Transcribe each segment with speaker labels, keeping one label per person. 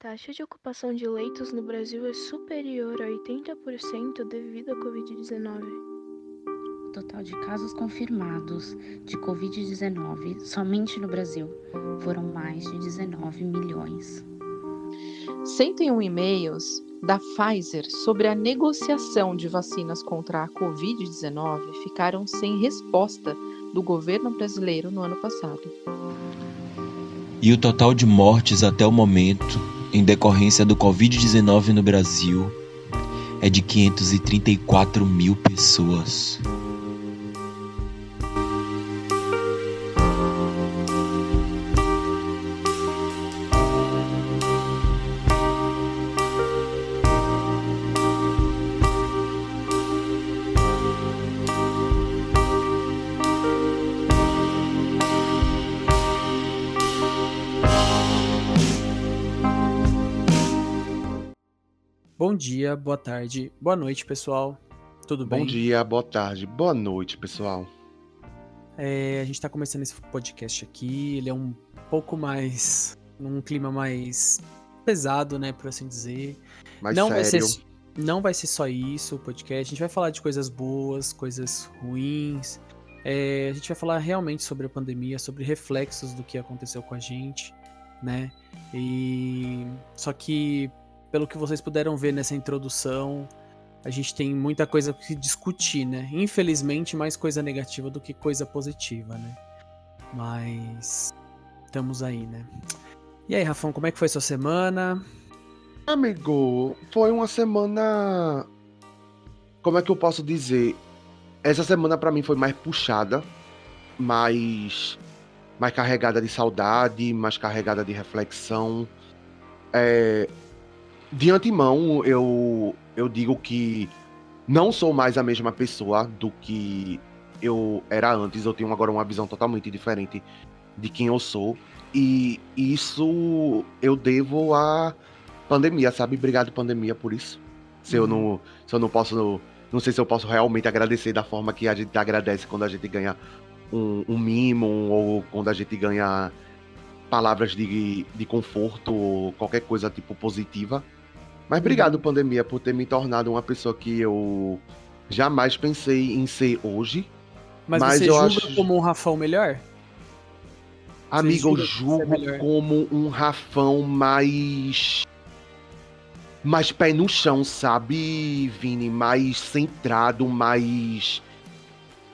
Speaker 1: taxa de ocupação de leitos no Brasil é superior a 80% devido à Covid-19.
Speaker 2: O total de casos confirmados de Covid-19 somente no Brasil foram mais de 19 milhões.
Speaker 3: 101 e-mails da Pfizer sobre a negociação de vacinas contra a Covid-19 ficaram sem resposta do governo brasileiro no ano passado.
Speaker 4: E o total de mortes até o momento, em decorrência do Covid-19 no Brasil, é de 534 mil pessoas.
Speaker 5: Dia, boa tarde, boa noite, pessoal. Tudo bem?
Speaker 6: Bom dia, boa tarde, boa noite, pessoal.
Speaker 5: É, a gente está começando esse podcast aqui. Ele é um pouco mais. num clima mais pesado, né, por assim dizer.
Speaker 6: Mais
Speaker 5: não
Speaker 6: sério.
Speaker 5: vai ser não vai ser só isso o podcast. A gente vai falar de coisas boas, coisas ruins. É, a gente vai falar realmente sobre a pandemia, sobre reflexos do que aconteceu com a gente, né? E só que pelo que vocês puderam ver nessa introdução, a gente tem muita coisa que discutir, né? Infelizmente, mais coisa negativa do que coisa positiva, né? Mas estamos aí, né? E aí, Rafão, como é que foi sua semana?
Speaker 6: Amigo, foi uma semana. Como é que eu posso dizer? Essa semana pra mim foi mais puxada, mais mais carregada de saudade, mais carregada de reflexão. É, de antemão, eu eu digo que não sou mais a mesma pessoa do que eu era antes. Eu tenho agora uma visão totalmente diferente de quem eu sou. E isso eu devo à pandemia, sabe? Obrigado, pandemia, por isso. Se eu não, se eu não posso. Não sei se eu posso realmente agradecer da forma que a gente agradece quando a gente ganha um, um mimo ou quando a gente ganha palavras de, de conforto ou qualquer coisa tipo positiva. Mas obrigado, pandemia, por ter me tornado uma pessoa que eu jamais pensei em ser hoje.
Speaker 5: Mas,
Speaker 6: Mas
Speaker 5: você
Speaker 6: eu
Speaker 5: julga
Speaker 6: acho-
Speaker 5: como um Rafão melhor?
Speaker 6: Amigo, eu
Speaker 5: é
Speaker 6: julgo como um Rafão mais. Mais pé no chão, sabe, Vini? Mais centrado, mais.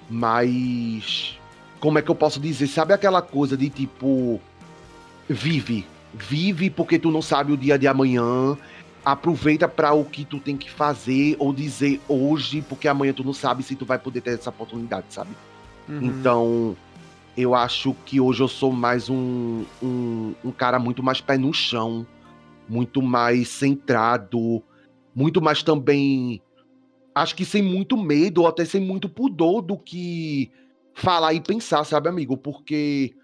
Speaker 6: Mais. Como é que eu posso dizer? Sabe aquela coisa de tipo. Vive. Vive porque tu não sabe o dia de amanhã. Aproveita para o que tu tem que fazer ou dizer hoje, porque amanhã tu não sabe se tu vai poder ter essa oportunidade, sabe?
Speaker 5: Uhum.
Speaker 6: Então, eu acho que hoje eu sou mais um, um, um cara muito mais pé no chão, muito mais centrado, muito mais também. Acho que sem muito medo, ou até sem muito pudor do que falar e pensar, sabe, amigo? Porque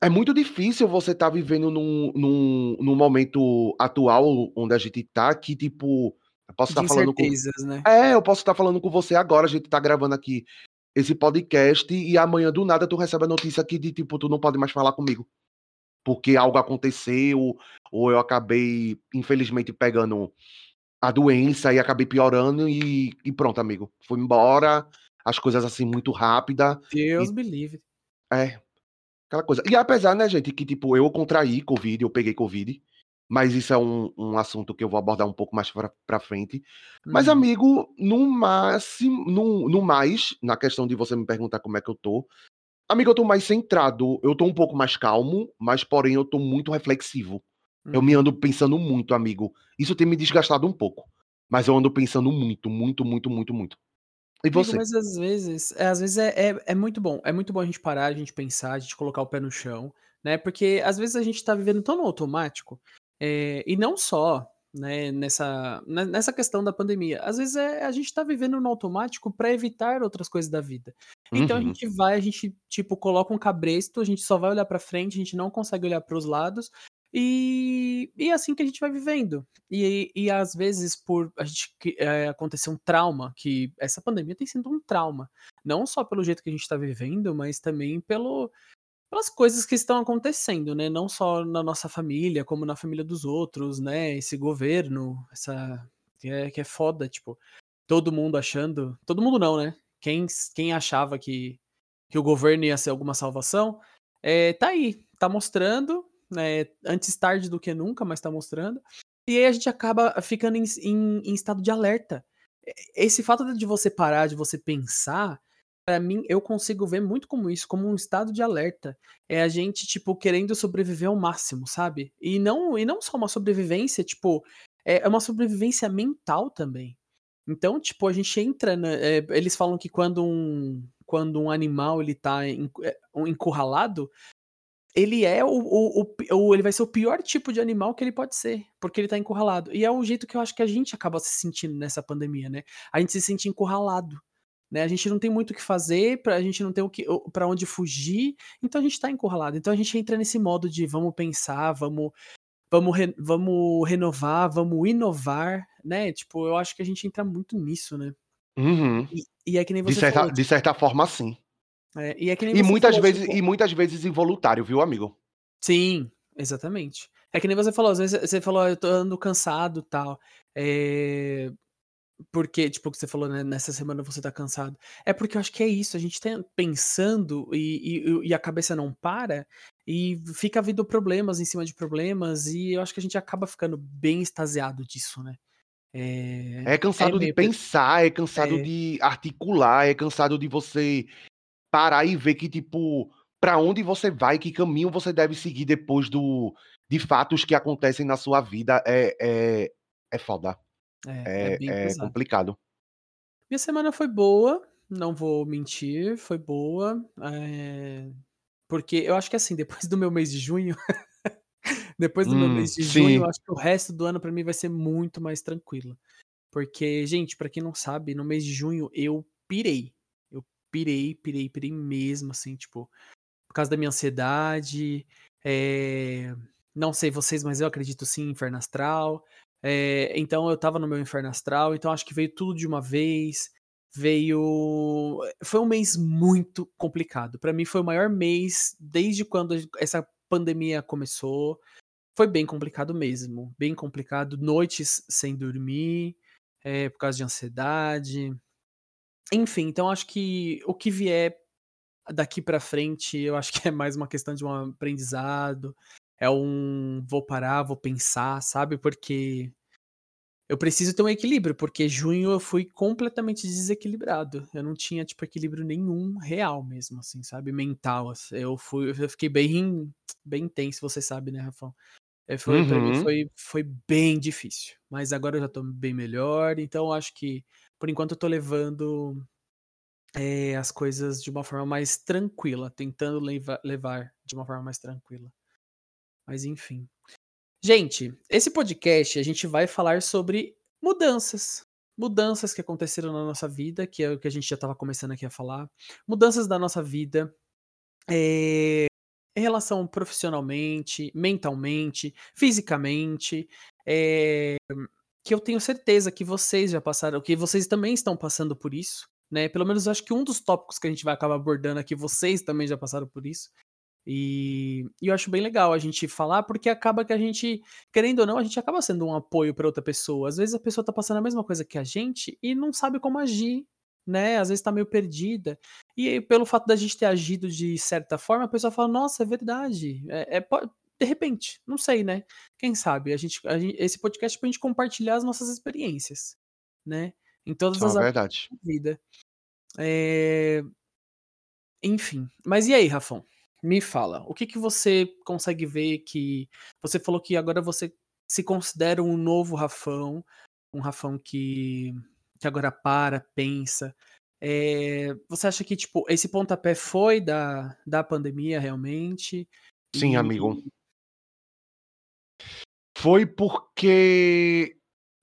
Speaker 6: é muito difícil você estar vivendo num, num, num momento atual onde a gente tá, que, tipo, eu posso estar falando com.
Speaker 5: né?
Speaker 6: É, eu posso estar falando com você agora, a gente tá gravando aqui esse podcast e amanhã do nada tu recebe a notícia aqui de tipo, tu não pode mais falar comigo. Porque algo aconteceu, ou eu acabei, infelizmente, pegando a doença e acabei piorando e, e pronto, amigo. Fui embora, as coisas assim muito rápida.
Speaker 5: Deus
Speaker 6: E-
Speaker 5: me livre.
Speaker 6: É, aquela coisa. E apesar, né, gente, que tipo, eu contraí Covid, eu peguei Covid, mas isso é um, um assunto que eu vou abordar um pouco mais pra, pra frente. Mas,
Speaker 5: Uhum.
Speaker 6: amigo, no máximo, no, no mais, na questão de você me perguntar como é que eu tô, amigo, eu tô mais centrado, eu tô um pouco mais calmo, mas porém eu tô muito reflexivo. Eu me
Speaker 5: Uhum.
Speaker 6: ando pensando muito, amigo. Isso tem me desgastado um pouco. Mas eu ando pensando muito, muito, muito, muito, muito. E
Speaker 5: Amigo,
Speaker 6: você?
Speaker 5: mas às vezes, é, às vezes é, é, é muito bom. É muito bom a gente parar, a gente pensar, a gente colocar o pé no chão, né? Porque às vezes a gente tá vivendo tão no automático, é, e não só, né, nessa, ne- nessa questão da pandemia. Às vezes é, a gente tá vivendo no automático para evitar outras coisas da vida. Então a
Speaker 6: Uhum.
Speaker 5: gente vai, a gente, tipo, coloca um cabresto, a gente só vai olhar pra frente, a gente não consegue olhar pros lados. E, e é assim que a gente vai vivendo. E, e às vezes, por a gente é, acontecer um trauma, que essa pandemia tem sido um trauma. Não só pelo jeito que a gente tá vivendo, mas também pelo, pelas coisas que estão acontecendo, né? Não só na nossa família, como na família dos outros, né? Esse governo, essa que é, que é foda, tipo, todo mundo achando, todo mundo não, né? Quem, quem achava que, que o governo ia ser alguma salvação, é, tá aí, tá mostrando, né? Antes tarde do que nunca, mas tá mostrando. E aí a gente acaba ficando em, em, em estado de alerta. Esse fato de você parar, de você pensar, para mim, eu consigo ver muito como isso, como um estado de alerta. É a gente, tipo, querendo sobreviver ao máximo, sabe? E não, e não só uma sobrevivência, tipo, é, é uma sobrevivência mental também. Então, tipo, a gente entra. é, eles falam que quando um, quando um animal ele tá é, encurralado, ele é o, o, o, ele vai ser o pior tipo de animal que ele pode ser, porque ele tá encurralado. E é o jeito que eu acho que a gente acaba se sentindo nessa pandemia, né? A gente se sente encurralado. Né? A gente não tem muito o que fazer, pra, a gente não tem o que para onde fugir, então a gente está encurralado. Então a gente entra nesse modo de vamos pensar, vamos vamos, re, vamos renovar, vamos inovar, né? Tipo, eu acho que a gente entra muito nisso, né?
Speaker 6: Uhum.
Speaker 5: E, e, é que nem você
Speaker 6: de certa,
Speaker 5: falou,
Speaker 6: de certa forma, sim.
Speaker 5: É, e, é
Speaker 6: e muitas falou, vezes tipo... e muitas vezes involuntário, viu, amigo?
Speaker 5: Sim, exatamente. É que nem você falou, às vezes você falou, eu tô andando cansado tal. É, porque, tipo, que você falou, né, nessa semana você tá cansado. É porque eu acho que é isso, a gente tá pensando e, e, e, a cabeça não para e fica vindo problemas em cima de problemas e eu acho que a gente acaba ficando bem extasiado disso, né?
Speaker 6: É, é cansado é de pensar, é cansado é... de articular, é cansado de você parar e ver que, tipo, para onde você vai, que caminho você deve seguir depois do, de fatos que acontecem na sua vida. É, é, é foda.
Speaker 5: É, é,
Speaker 6: é, é complicado.
Speaker 5: Minha semana foi boa, não vou mentir, foi boa. É... Porque eu acho que assim, depois do meu mês de junho, depois do hum, meu mês de sim. junho, eu acho que o resto do ano para mim vai ser muito mais tranquilo. Porque, gente, para quem não sabe, no mês de junho eu pirei. Pirei, pirei, pirei mesmo, assim, tipo, por causa da minha ansiedade. É... Não sei vocês, mas eu acredito sim em inferno astral. É, então eu tava no meu inferno astral, então acho que veio tudo de uma vez. Veio. Foi um mês muito complicado. Para mim foi o maior mês desde quando essa pandemia começou. Foi bem complicado mesmo. Bem complicado. Noites sem dormir, é, por causa de ansiedade. Enfim, então acho que o que vier daqui para frente, eu acho que é mais uma questão de um aprendizado é um vou parar, vou pensar, sabe? Porque eu preciso ter um equilíbrio, porque junho eu fui completamente desequilibrado. Eu não tinha, tipo, equilíbrio nenhum real mesmo, assim, sabe? Mental. Eu fui, eu fiquei bem, bem tenso, você sabe, né, Rafão? É, foi. Pra mim uhum. foi, foi bem difícil. Mas agora eu já tô bem melhor, então acho que, por enquanto, eu tô levando é, as coisas de uma forma mais tranquila, tentando levar, levar de uma forma mais tranquila. Mas enfim. Gente, esse podcast a gente vai falar sobre mudanças. Mudanças que aconteceram na nossa vida, que é o que a gente já estava começando aqui a falar. Mudanças da nossa vida. É, em relação profissionalmente, mentalmente, fisicamente. É, que eu tenho certeza que vocês já passaram, que vocês também estão passando por isso. Né? Pelo menos acho que um dos tópicos que a gente vai acabar abordando aqui, vocês também já passaram por isso. E, e, eu acho bem legal a gente falar, porque acaba que a gente, querendo ou não, a gente acaba sendo um apoio para outra pessoa. Às vezes a pessoa tá passando a mesma coisa que a gente e não sabe como agir, né? Às vezes tá meio perdida. E pelo fato da gente ter agido de certa forma, a pessoa fala: Nossa, é verdade. É, é de repente, não sei, né? Quem sabe? A gente, a gente esse podcast é pra gente compartilhar as nossas experiências, né? Em todas
Speaker 6: é
Speaker 5: as
Speaker 6: áreas da
Speaker 5: vida. É... Enfim. Mas e aí, Rafão? Me fala, o que, que você consegue ver que. Você falou que agora você se considera um novo Rafão, um Rafão que, que agora para, pensa. É, você acha que, tipo, esse pontapé foi da, da pandemia realmente?
Speaker 6: Sim, amigo. Foi porque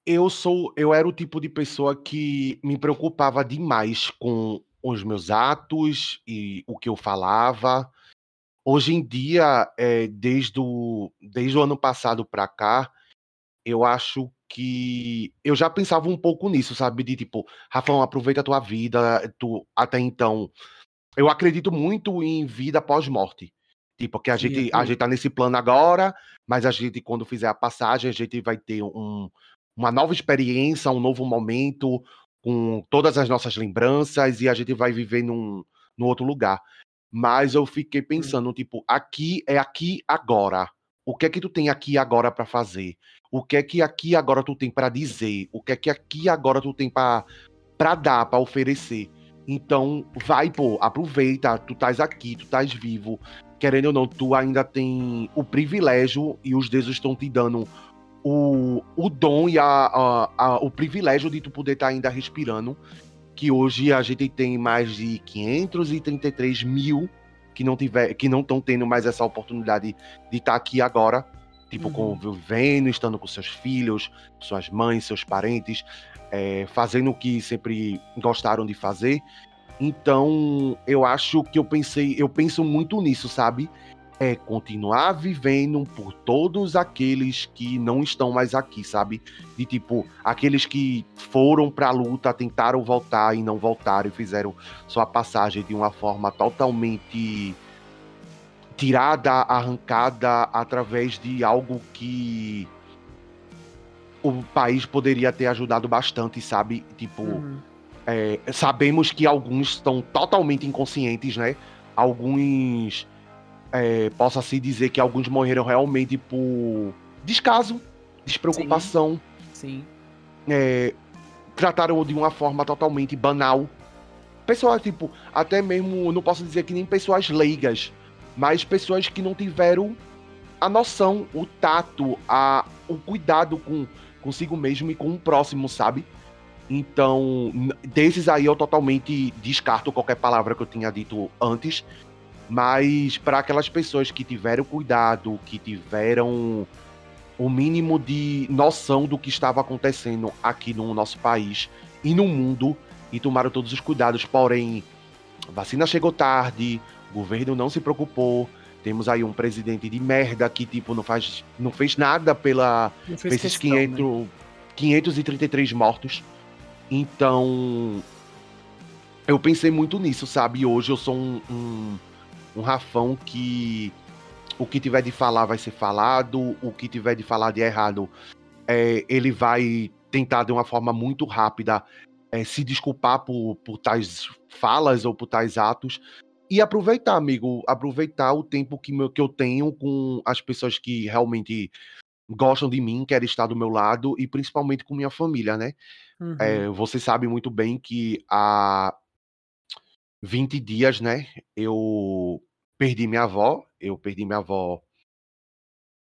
Speaker 6: eu sou, eu era o tipo de pessoa que me preocupava demais com os meus atos e o que eu falava. Hoje em dia, é, desde, o, desde o ano passado para cá, eu acho que eu já pensava um pouco nisso, sabe? De tipo, Rafão, aproveita a tua vida, tu até então. Eu acredito muito em vida pós-morte. Tipo, que a
Speaker 5: Sim,
Speaker 6: gente, a
Speaker 5: vi.
Speaker 6: gente tá nesse plano agora, mas a gente, quando fizer a passagem, a gente vai ter um, uma nova experiência, um novo momento, com todas as nossas lembranças, e a gente vai viver num, num outro lugar. Mas eu fiquei
Speaker 5: Hum.
Speaker 6: pensando, tipo, aqui é aqui agora. O que é que tu tem aqui agora pra fazer? O que é que aqui agora tu tem pra dizer? O que é que aqui agora tu tem pra pra dar, pra oferecer? Então, vai, pô, aproveita, tu estás aqui, tu estás vivo. Querendo ou não, tu ainda tem o privilégio e os deuses estão te dando o, o dom e a, a- a- o privilégio de tu poder estar ainda respirando. Que hoje a gente tem mais de 533 mil que não tiver, que não estão tendo mais essa oportunidade de estar aqui agora, tipo
Speaker 5: Uhum.
Speaker 6: convivendo, estando com seus filhos, suas mães, seus parentes, é, fazendo o que sempre gostaram de fazer. Então, eu acho que eu pensei, eu penso muito nisso, sabe? É continuar vivendo por todos aqueles que não estão mais aqui, sabe? De tipo, aqueles que foram pra luta, tentaram voltar e não voltaram e fizeram sua passagem de uma forma totalmente tirada, arrancada através de algo que o país poderia ter ajudado bastante, sabe? Tipo,
Speaker 5: Uhum.
Speaker 6: É, sabemos que alguns estão totalmente inconscientes, né? Alguns. É, Possa-se dizer que alguns morreram realmente por descaso, despreocupação,
Speaker 5: Sim.
Speaker 6: é, trataram de uma forma totalmente banal. Pessoas, tipo, até mesmo, não posso dizer que nem pessoas leigas, mas pessoas que não tiveram a noção, o tato, a, o cuidado com consigo mesmo e com o próximo, sabe? Então, desses aí eu totalmente descarto qualquer palavra que eu tinha dito antes. Mas para aquelas pessoas que tiveram cuidado, que tiveram o mínimo de noção do que estava acontecendo aqui no nosso país e no mundo e tomaram todos os cuidados, porém a vacina chegou tarde, o governo não se preocupou. Temos aí um presidente de merda que tipo não faz não fez nada pela
Speaker 5: fez
Speaker 6: esses
Speaker 5: questão, né?
Speaker 6: 500, 533 mortos. Então, eu pensei muito nisso, sabe? Hoje eu sou um, um, um Rafão que o que tiver de falar vai ser falado, o que tiver de falar de errado, é, ele vai tentar de uma forma muito rápida é, se desculpar por, por tais falas ou por tais atos. E aproveitar, amigo, aproveitar o tempo que, meu, que eu tenho com as pessoas que realmente gostam de mim, querem estar do meu lado e principalmente com minha família, né?
Speaker 5: Uhum.
Speaker 6: É, você sabe muito bem que há 20 dias, né, eu perdi minha avó, eu perdi minha avó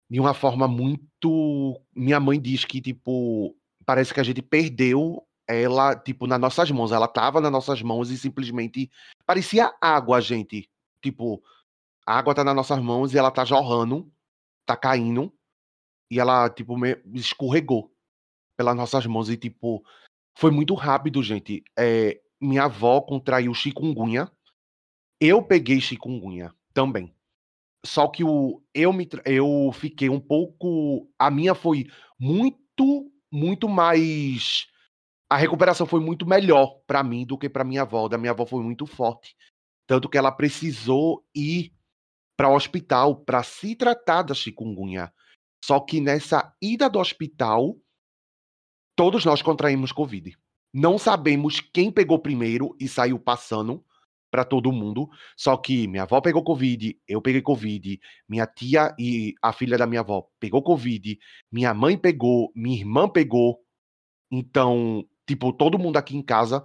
Speaker 6: de uma forma muito. Minha mãe diz que, tipo, parece que a gente perdeu ela, tipo, nas nossas mãos. Ela tava nas nossas mãos e simplesmente parecia água, gente. Tipo, a água tá nas nossas mãos e ela tá jorrando, tá caindo, e ela, tipo, escorregou pelas nossas mãos e, tipo, foi muito rápido, gente. É, minha avó contraiu chikungunya. Eu peguei chikungunya também. Só que o, eu, me, eu fiquei um pouco. A minha foi muito, muito mais. A recuperação foi muito melhor pra mim do que pra minha avó. Da minha avó foi muito forte. Tanto que ela precisou ir para o hospital para se tratar da chikungunya. Só que nessa ida do hospital, todos nós contraímos Covid. Não sabemos quem pegou primeiro e saiu passando para todo mundo. Só que minha avó pegou Covid, eu peguei Covid, minha tia e a filha da minha avó pegou Covid, minha mãe pegou, minha irmã pegou. Então, tipo, todo mundo aqui em casa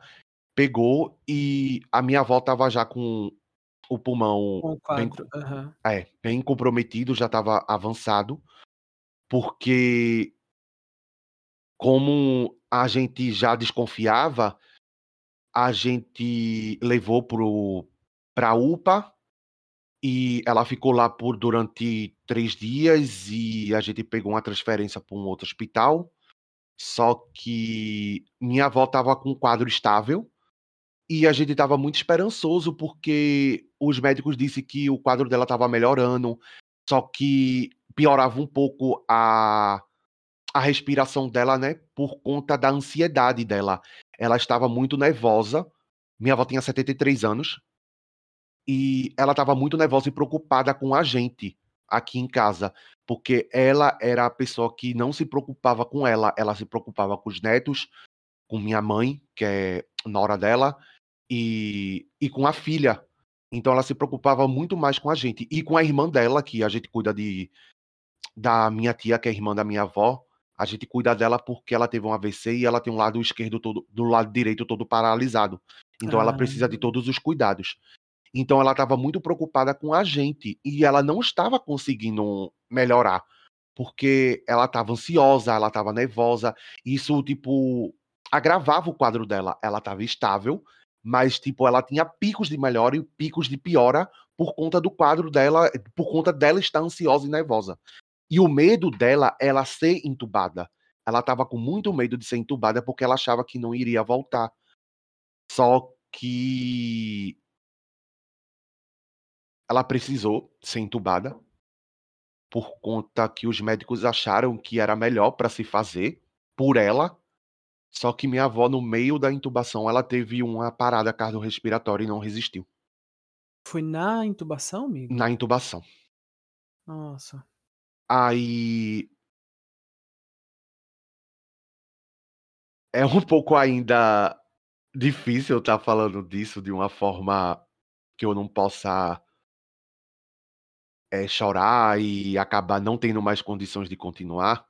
Speaker 6: pegou e a minha avó tava já com o pulmão
Speaker 5: o
Speaker 6: bem,
Speaker 5: aham.
Speaker 6: é, bem comprometido, já estava avançado, porque como a gente já desconfiava, a gente levou para a UPA e ela ficou lá por durante três dias e a gente pegou uma transferência para um outro hospital. Só que minha avó estava com um quadro estável e a gente estava muito esperançoso porque os médicos disseram que o quadro dela estava melhorando, só que piorava um pouco a, a respiração dela, né? Por conta da ansiedade dela. Ela estava muito nervosa. Minha avó tinha 73 anos. e ela estava muito nervosa e preocupada com a gente aqui em casa, porque ela era a pessoa que não se preocupava com ela, ela se preocupava com os netos, com minha mãe, que é nora dela, e, e com a filha. Então ela se preocupava muito mais com a gente. E com a irmã dela, que a gente cuida de da minha tia, que é irmã da minha avó, a gente cuida dela porque ela teve um AVC e ela tem um lado esquerdo todo, do lado direito todo paralisado. Então ah. ela precisa de todos os cuidados. Então ela estava muito preocupada com a gente e ela não estava conseguindo melhorar, porque ela estava ansiosa, ela estava nervosa. Isso tipo agravava o quadro dela. Ela estava estável, mas tipo ela tinha picos de melhora e picos de piora por conta do quadro dela, por conta dela estar ansiosa e nervosa. E o medo dela ela ser entubada. Ela estava com muito medo de ser entubada porque ela achava que não iria voltar. Só que ela precisou ser entubada por conta que os médicos acharam que era melhor para se fazer por ela. Só que minha avó, no meio da intubação, ela teve uma parada cardiorrespiratória e não resistiu.
Speaker 5: Foi na intubação, amigo?
Speaker 6: Na intubação.
Speaker 5: Nossa.
Speaker 6: Aí. É um pouco ainda difícil estar tá falando disso de uma forma que eu não possa é, chorar e acabar não tendo mais condições de continuar,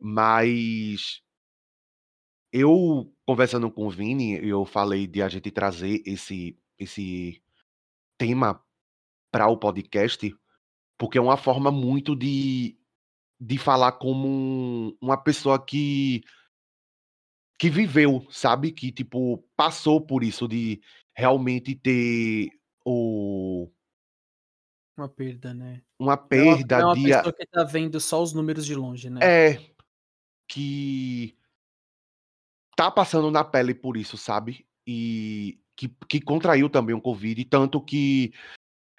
Speaker 6: mas eu conversando com o Vini, eu falei de a gente trazer esse esse tema para o podcast, porque é uma forma muito de de falar como um, uma pessoa que que viveu, sabe? Que tipo passou por isso de realmente ter o
Speaker 5: uma perda, né.
Speaker 6: Uma perda
Speaker 5: é uma, é uma
Speaker 6: de
Speaker 5: pessoa que tá vendo só os números de longe, né.
Speaker 6: É. Que tá passando na pele por isso, sabe? E que, que contraiu também o Covid, tanto que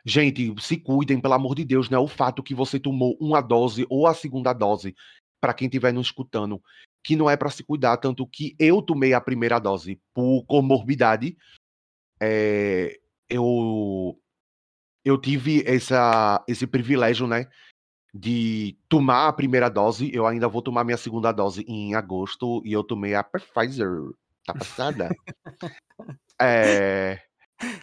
Speaker 6: Gente, se cuidem, pelo amor de Deus, né? O fato que você tomou uma dose ou a segunda dose, para quem estiver nos escutando, que não é para se cuidar, tanto que eu tomei a primeira dose por comorbidade. É, eu eu tive essa, esse privilégio, né, de tomar a primeira dose. Eu ainda vou tomar minha segunda dose em agosto e eu tomei a Pfizer. Tá passada? é,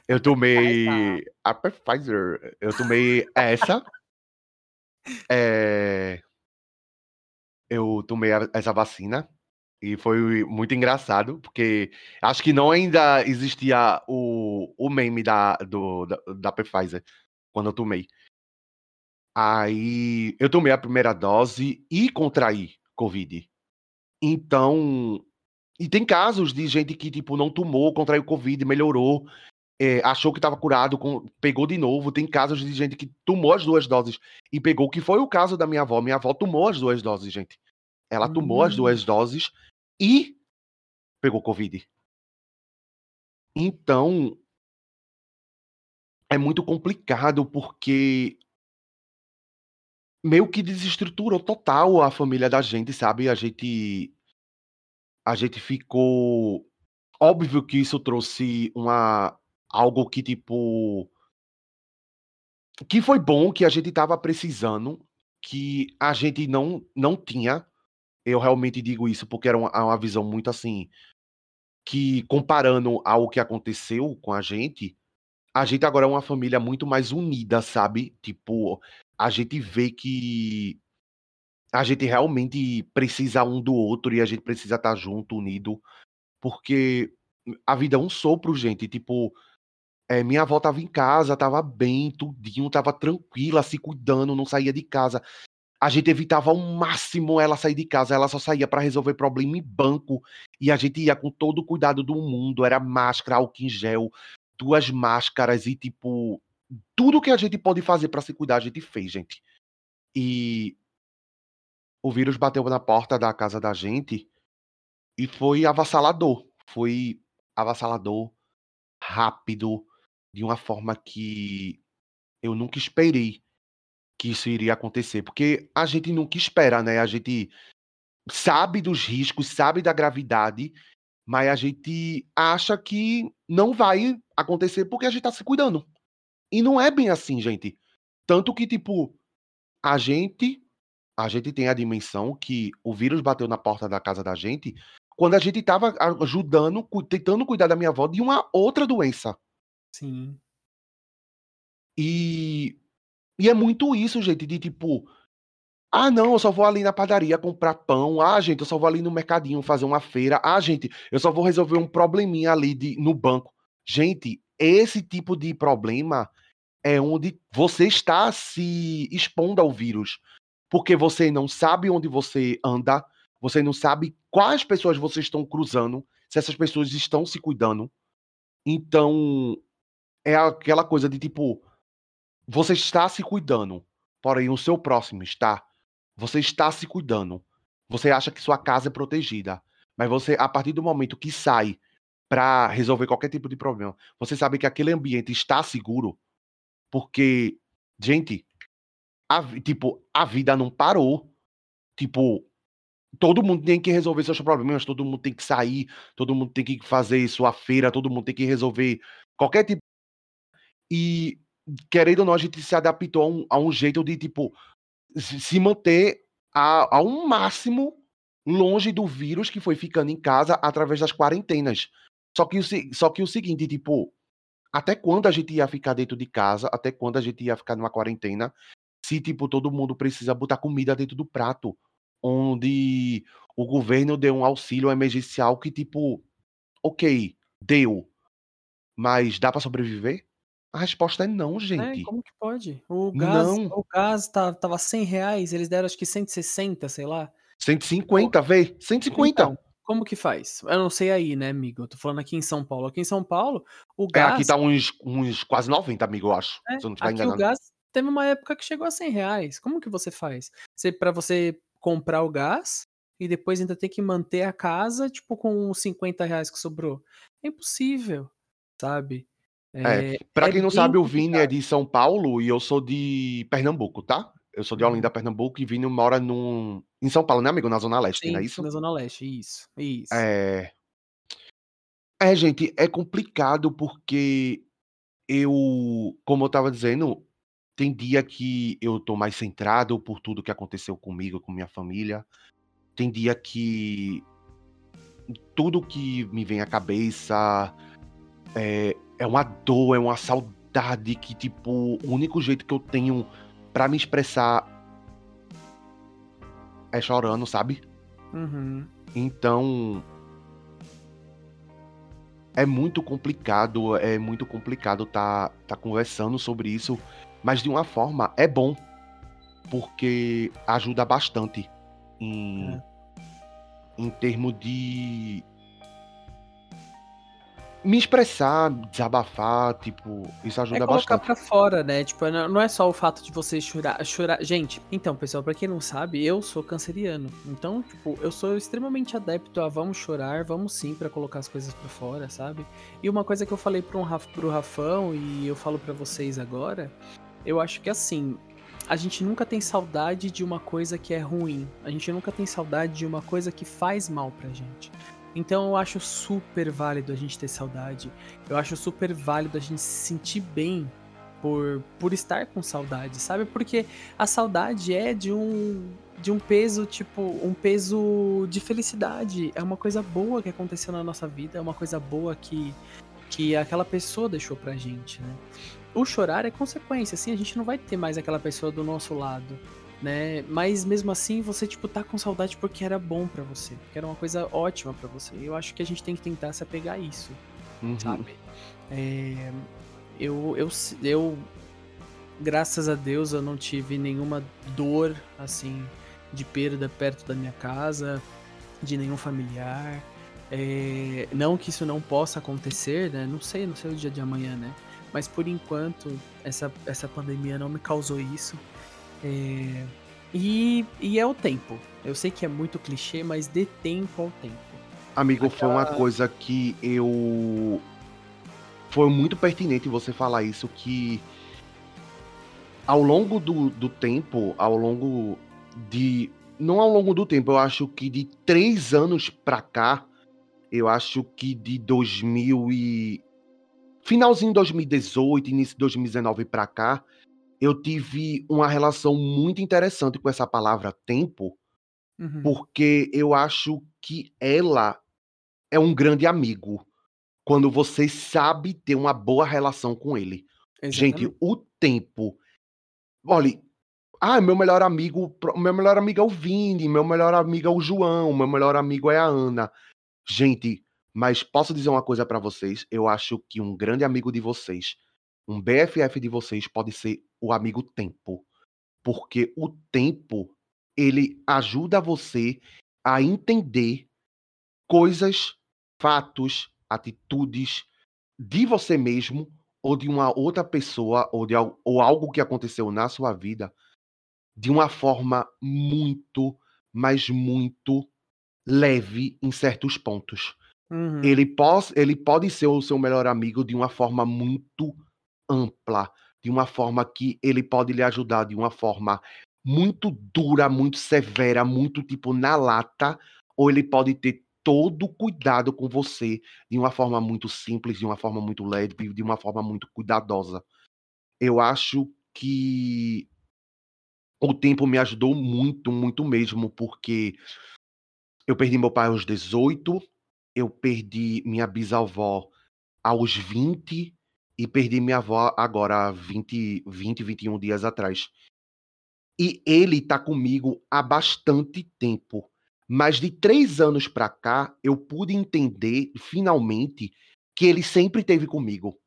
Speaker 6: eu tomei a Pfizer. Eu tomei essa. É, eu tomei essa vacina e foi muito engraçado, porque acho que não ainda existia o, o meme da, do, da, da Pfizer quando eu tomei. Aí eu tomei a primeira dose e contraí Covid. Então, e tem casos de gente que, tipo, não tomou, contraiu Covid, melhorou, é, achou que estava curado, com, pegou de novo. Tem casos de gente que tomou as duas doses e pegou, que foi o caso da minha avó. Minha avó tomou as duas doses, gente. Ela tomou as duas hum. doses e pegou Covid. Então, é muito complicado porque meio que desestruturou total a família da gente, sabe? A gente a gente ficou óbvio que isso trouxe uma algo que tipo que foi bom que a gente estava precisando, que a gente não não tinha eu realmente digo isso porque era uma, uma visão muito assim, que comparando ao que aconteceu com a gente, a gente agora é uma família muito mais unida, sabe? Tipo, a gente vê que a gente realmente precisa um do outro e a gente precisa estar tá junto, unido, porque a vida é um sopro, gente. Tipo, é, minha avó tava em casa, tava bem, tudinho, tava tranquila, se cuidando, não saía de casa a gente evitava ao máximo ela sair de casa, ela só saía para resolver problema em banco e a gente ia com todo o cuidado do mundo, era máscara, álcool em gel, duas máscaras e tipo tudo que a gente pode fazer para se cuidar a gente fez, gente. E o vírus bateu na porta da casa da gente e foi avassalador, foi avassalador, rápido, de uma forma que eu nunca esperei que isso iria acontecer, porque a gente nunca espera, né? A gente sabe dos riscos, sabe da gravidade, mas a gente acha que não vai acontecer porque a gente está se cuidando. E não é bem assim, gente. Tanto que, tipo, a gente. A gente tem a dimensão que o vírus bateu na porta da casa da gente quando a gente tava ajudando, tentando cuidar da minha avó de uma outra doença.
Speaker 5: Sim.
Speaker 6: E, e é muito isso, gente, de tipo, ah, não, eu só vou ali na padaria comprar pão. Ah, gente, eu só vou ali no mercadinho fazer uma feira. Ah, gente, eu só vou resolver um probleminha ali de, no banco. Gente, esse tipo de problema é onde você está se expondo ao vírus. Porque você não sabe onde você anda, você não sabe quais pessoas vocês estão cruzando, se essas pessoas estão se cuidando. Então, é aquela coisa de tipo, você está se cuidando, porém o seu próximo está. Você está se cuidando. Você acha que sua casa é protegida, mas você, a partir do momento que sai para resolver qualquer tipo de problema, você sabe que aquele ambiente está seguro, porque, gente, a, tipo, a vida não parou. Tipo, todo mundo tem que resolver seus problemas, todo mundo tem que sair, todo mundo tem que fazer sua feira, todo mundo tem que resolver qualquer tipo. E, querendo ou não, a gente se adaptou a um, a um jeito de, tipo, se manter a, a um máximo longe do vírus que foi ficando em casa através das quarentenas. Só que, o, só que o seguinte, tipo, até quando a gente ia ficar dentro de casa, até quando a gente ia ficar numa quarentena, se, tipo, todo mundo precisa botar comida dentro do prato, onde o governo deu um auxílio emergencial que, tipo, ok, deu, mas dá pra sobreviver? A resposta é não,
Speaker 5: É,
Speaker 6: gente.
Speaker 5: como que pode? O gás,
Speaker 6: Não.
Speaker 5: o gás tá, tava 100 reais, eles deram acho que 160, sei lá.
Speaker 6: 150, vê? 150.
Speaker 5: Então, como que faz? Eu não sei aí, né, amigo? Eu tô falando aqui em São Paulo. Aqui em São Paulo, o
Speaker 6: É,
Speaker 5: gás.
Speaker 6: aqui tá uns, uns quase 90, amigo, eu acho.
Speaker 5: É,
Speaker 6: se eu não estiver
Speaker 5: aqui o
Speaker 6: enganando.
Speaker 5: gás teve uma época que chegou a 100 reais. Como que você faz? Você, para você comprar o gás e depois ainda ter que manter a casa, tipo, com os 50 reais que sobrou. É impossível, sabe?
Speaker 6: É, pra
Speaker 5: é
Speaker 6: quem não sabe, o Vini é de São Paulo e eu sou de Pernambuco, tá? Eu sou de
Speaker 5: Uhum.
Speaker 6: Olinda, Pernambuco, e Vini mora num... em São Paulo, né, amigo? Na Zona Leste, não é
Speaker 5: Sim,
Speaker 6: isso?
Speaker 5: na Zona Leste, isso, isso.
Speaker 6: É... é, gente, é complicado porque eu, como eu tava dizendo, tem dia que eu tô mais centrado por tudo que aconteceu comigo, com minha família. Tem dia que tudo que me vem à cabeça é, é uma dor, é uma saudade que, tipo, o único jeito que eu tenho pra me expressar é chorando, sabe?
Speaker 5: Uhum.
Speaker 6: Então. É muito complicado, é muito complicado tá, tá conversando sobre isso, mas de uma forma é bom, porque ajuda bastante em,
Speaker 5: É.
Speaker 6: em termos de me expressar, desabafar, tipo, isso
Speaker 5: É
Speaker 6: ajuda
Speaker 5: colocar
Speaker 6: bastante.
Speaker 5: pra fora, né? Tipo, não é só o fato de você chorar, chorar. Gente, então, pessoal, pra quem não sabe, eu sou canceriano. Então, tipo, eu sou extremamente adepto a vamos chorar, vamos sim pra colocar as coisas pra fora, sabe? E uma coisa que eu falei pro, Raf, pro Rafão e eu falo pra vocês agora, eu acho que assim, a gente nunca tem saudade de uma coisa que é ruim. A gente nunca tem saudade de uma coisa que faz mal pra gente. Então eu acho super válido a gente ter saudade. Eu acho super válido a gente se sentir bem por, por estar com saudade, sabe? Porque a saudade é de um de um peso, tipo, um peso de felicidade. É uma coisa boa que aconteceu na nossa vida, é uma coisa boa que, que aquela pessoa deixou pra gente, né? O chorar é consequência, assim, a gente não vai ter mais aquela pessoa do nosso lado, né? Mas mesmo assim, você, tipo, tá com saudade porque era bom pra você, porque era uma coisa ótima pra você. Eu acho que a gente tem que tentar se apegar a isso
Speaker 6: Uhum.
Speaker 5: sabe? É, eu, eu, eu, graças a Deus, eu não tive nenhuma dor, assim, de perda perto da minha casa, de nenhum familiar. É, não que isso não possa acontecer, né? Não sei, não sei o dia de amanhã, né? Mas por enquanto, essa, essa pandemia não me causou isso. É, e, e é o tempo. Eu sei que é muito clichê, mas dê tempo ao tempo.
Speaker 6: Amigo, foi uma coisa que eu. Foi muito pertinente você falar isso, que ao longo do, do tempo, ao longo de. Não ao longo do tempo, eu acho que de três anos pra cá, eu acho que de 2000 e. finalzinho de 2018, início de 2019 para cá, eu tive uma relação muito interessante com essa palavra tempo,
Speaker 5: Uhum.
Speaker 6: porque eu acho que ela é um grande amigo quando você sabe ter uma boa relação com ele. Gente,
Speaker 5: Exatamente.
Speaker 6: o tempo. Olha, ah, meu melhor amigo, meu melhor amigo é o Vini, meu melhor amigo é o João, meu melhor amigo é a Ana. Gente, mas posso dizer uma coisa pra vocês? Eu acho que um grande amigo de vocês, um BFF de vocês pode ser o amigo tempo, porque o tempo ele ajuda você a entender coisas, fatos, atitudes de você mesmo ou de uma outra pessoa ou de ou algo que aconteceu na sua vida de uma forma muito, mas muito leve em certos pontos.
Speaker 5: Uhum.
Speaker 6: Ele, pos, ele pode ser o seu melhor amigo de uma forma muito ampla, de uma forma que ele pode lhe ajudar de uma forma muito dura, muito severa, muito tipo na lata, ou ele pode ter todo cuidado com você de uma forma muito simples, de uma forma muito leve, de uma forma muito cuidadosa. Eu acho que o tempo me ajudou muito, muito mesmo, porque eu perdi meu pai aos 18, eu perdi minha bisavó aos 20 e perdi minha avó agora há 20, 20, 21 dias atrás. E ele tá comigo há bastante tempo. Mas de três anos pra cá, eu pude entender, finalmente, que ele sempre teve comigo.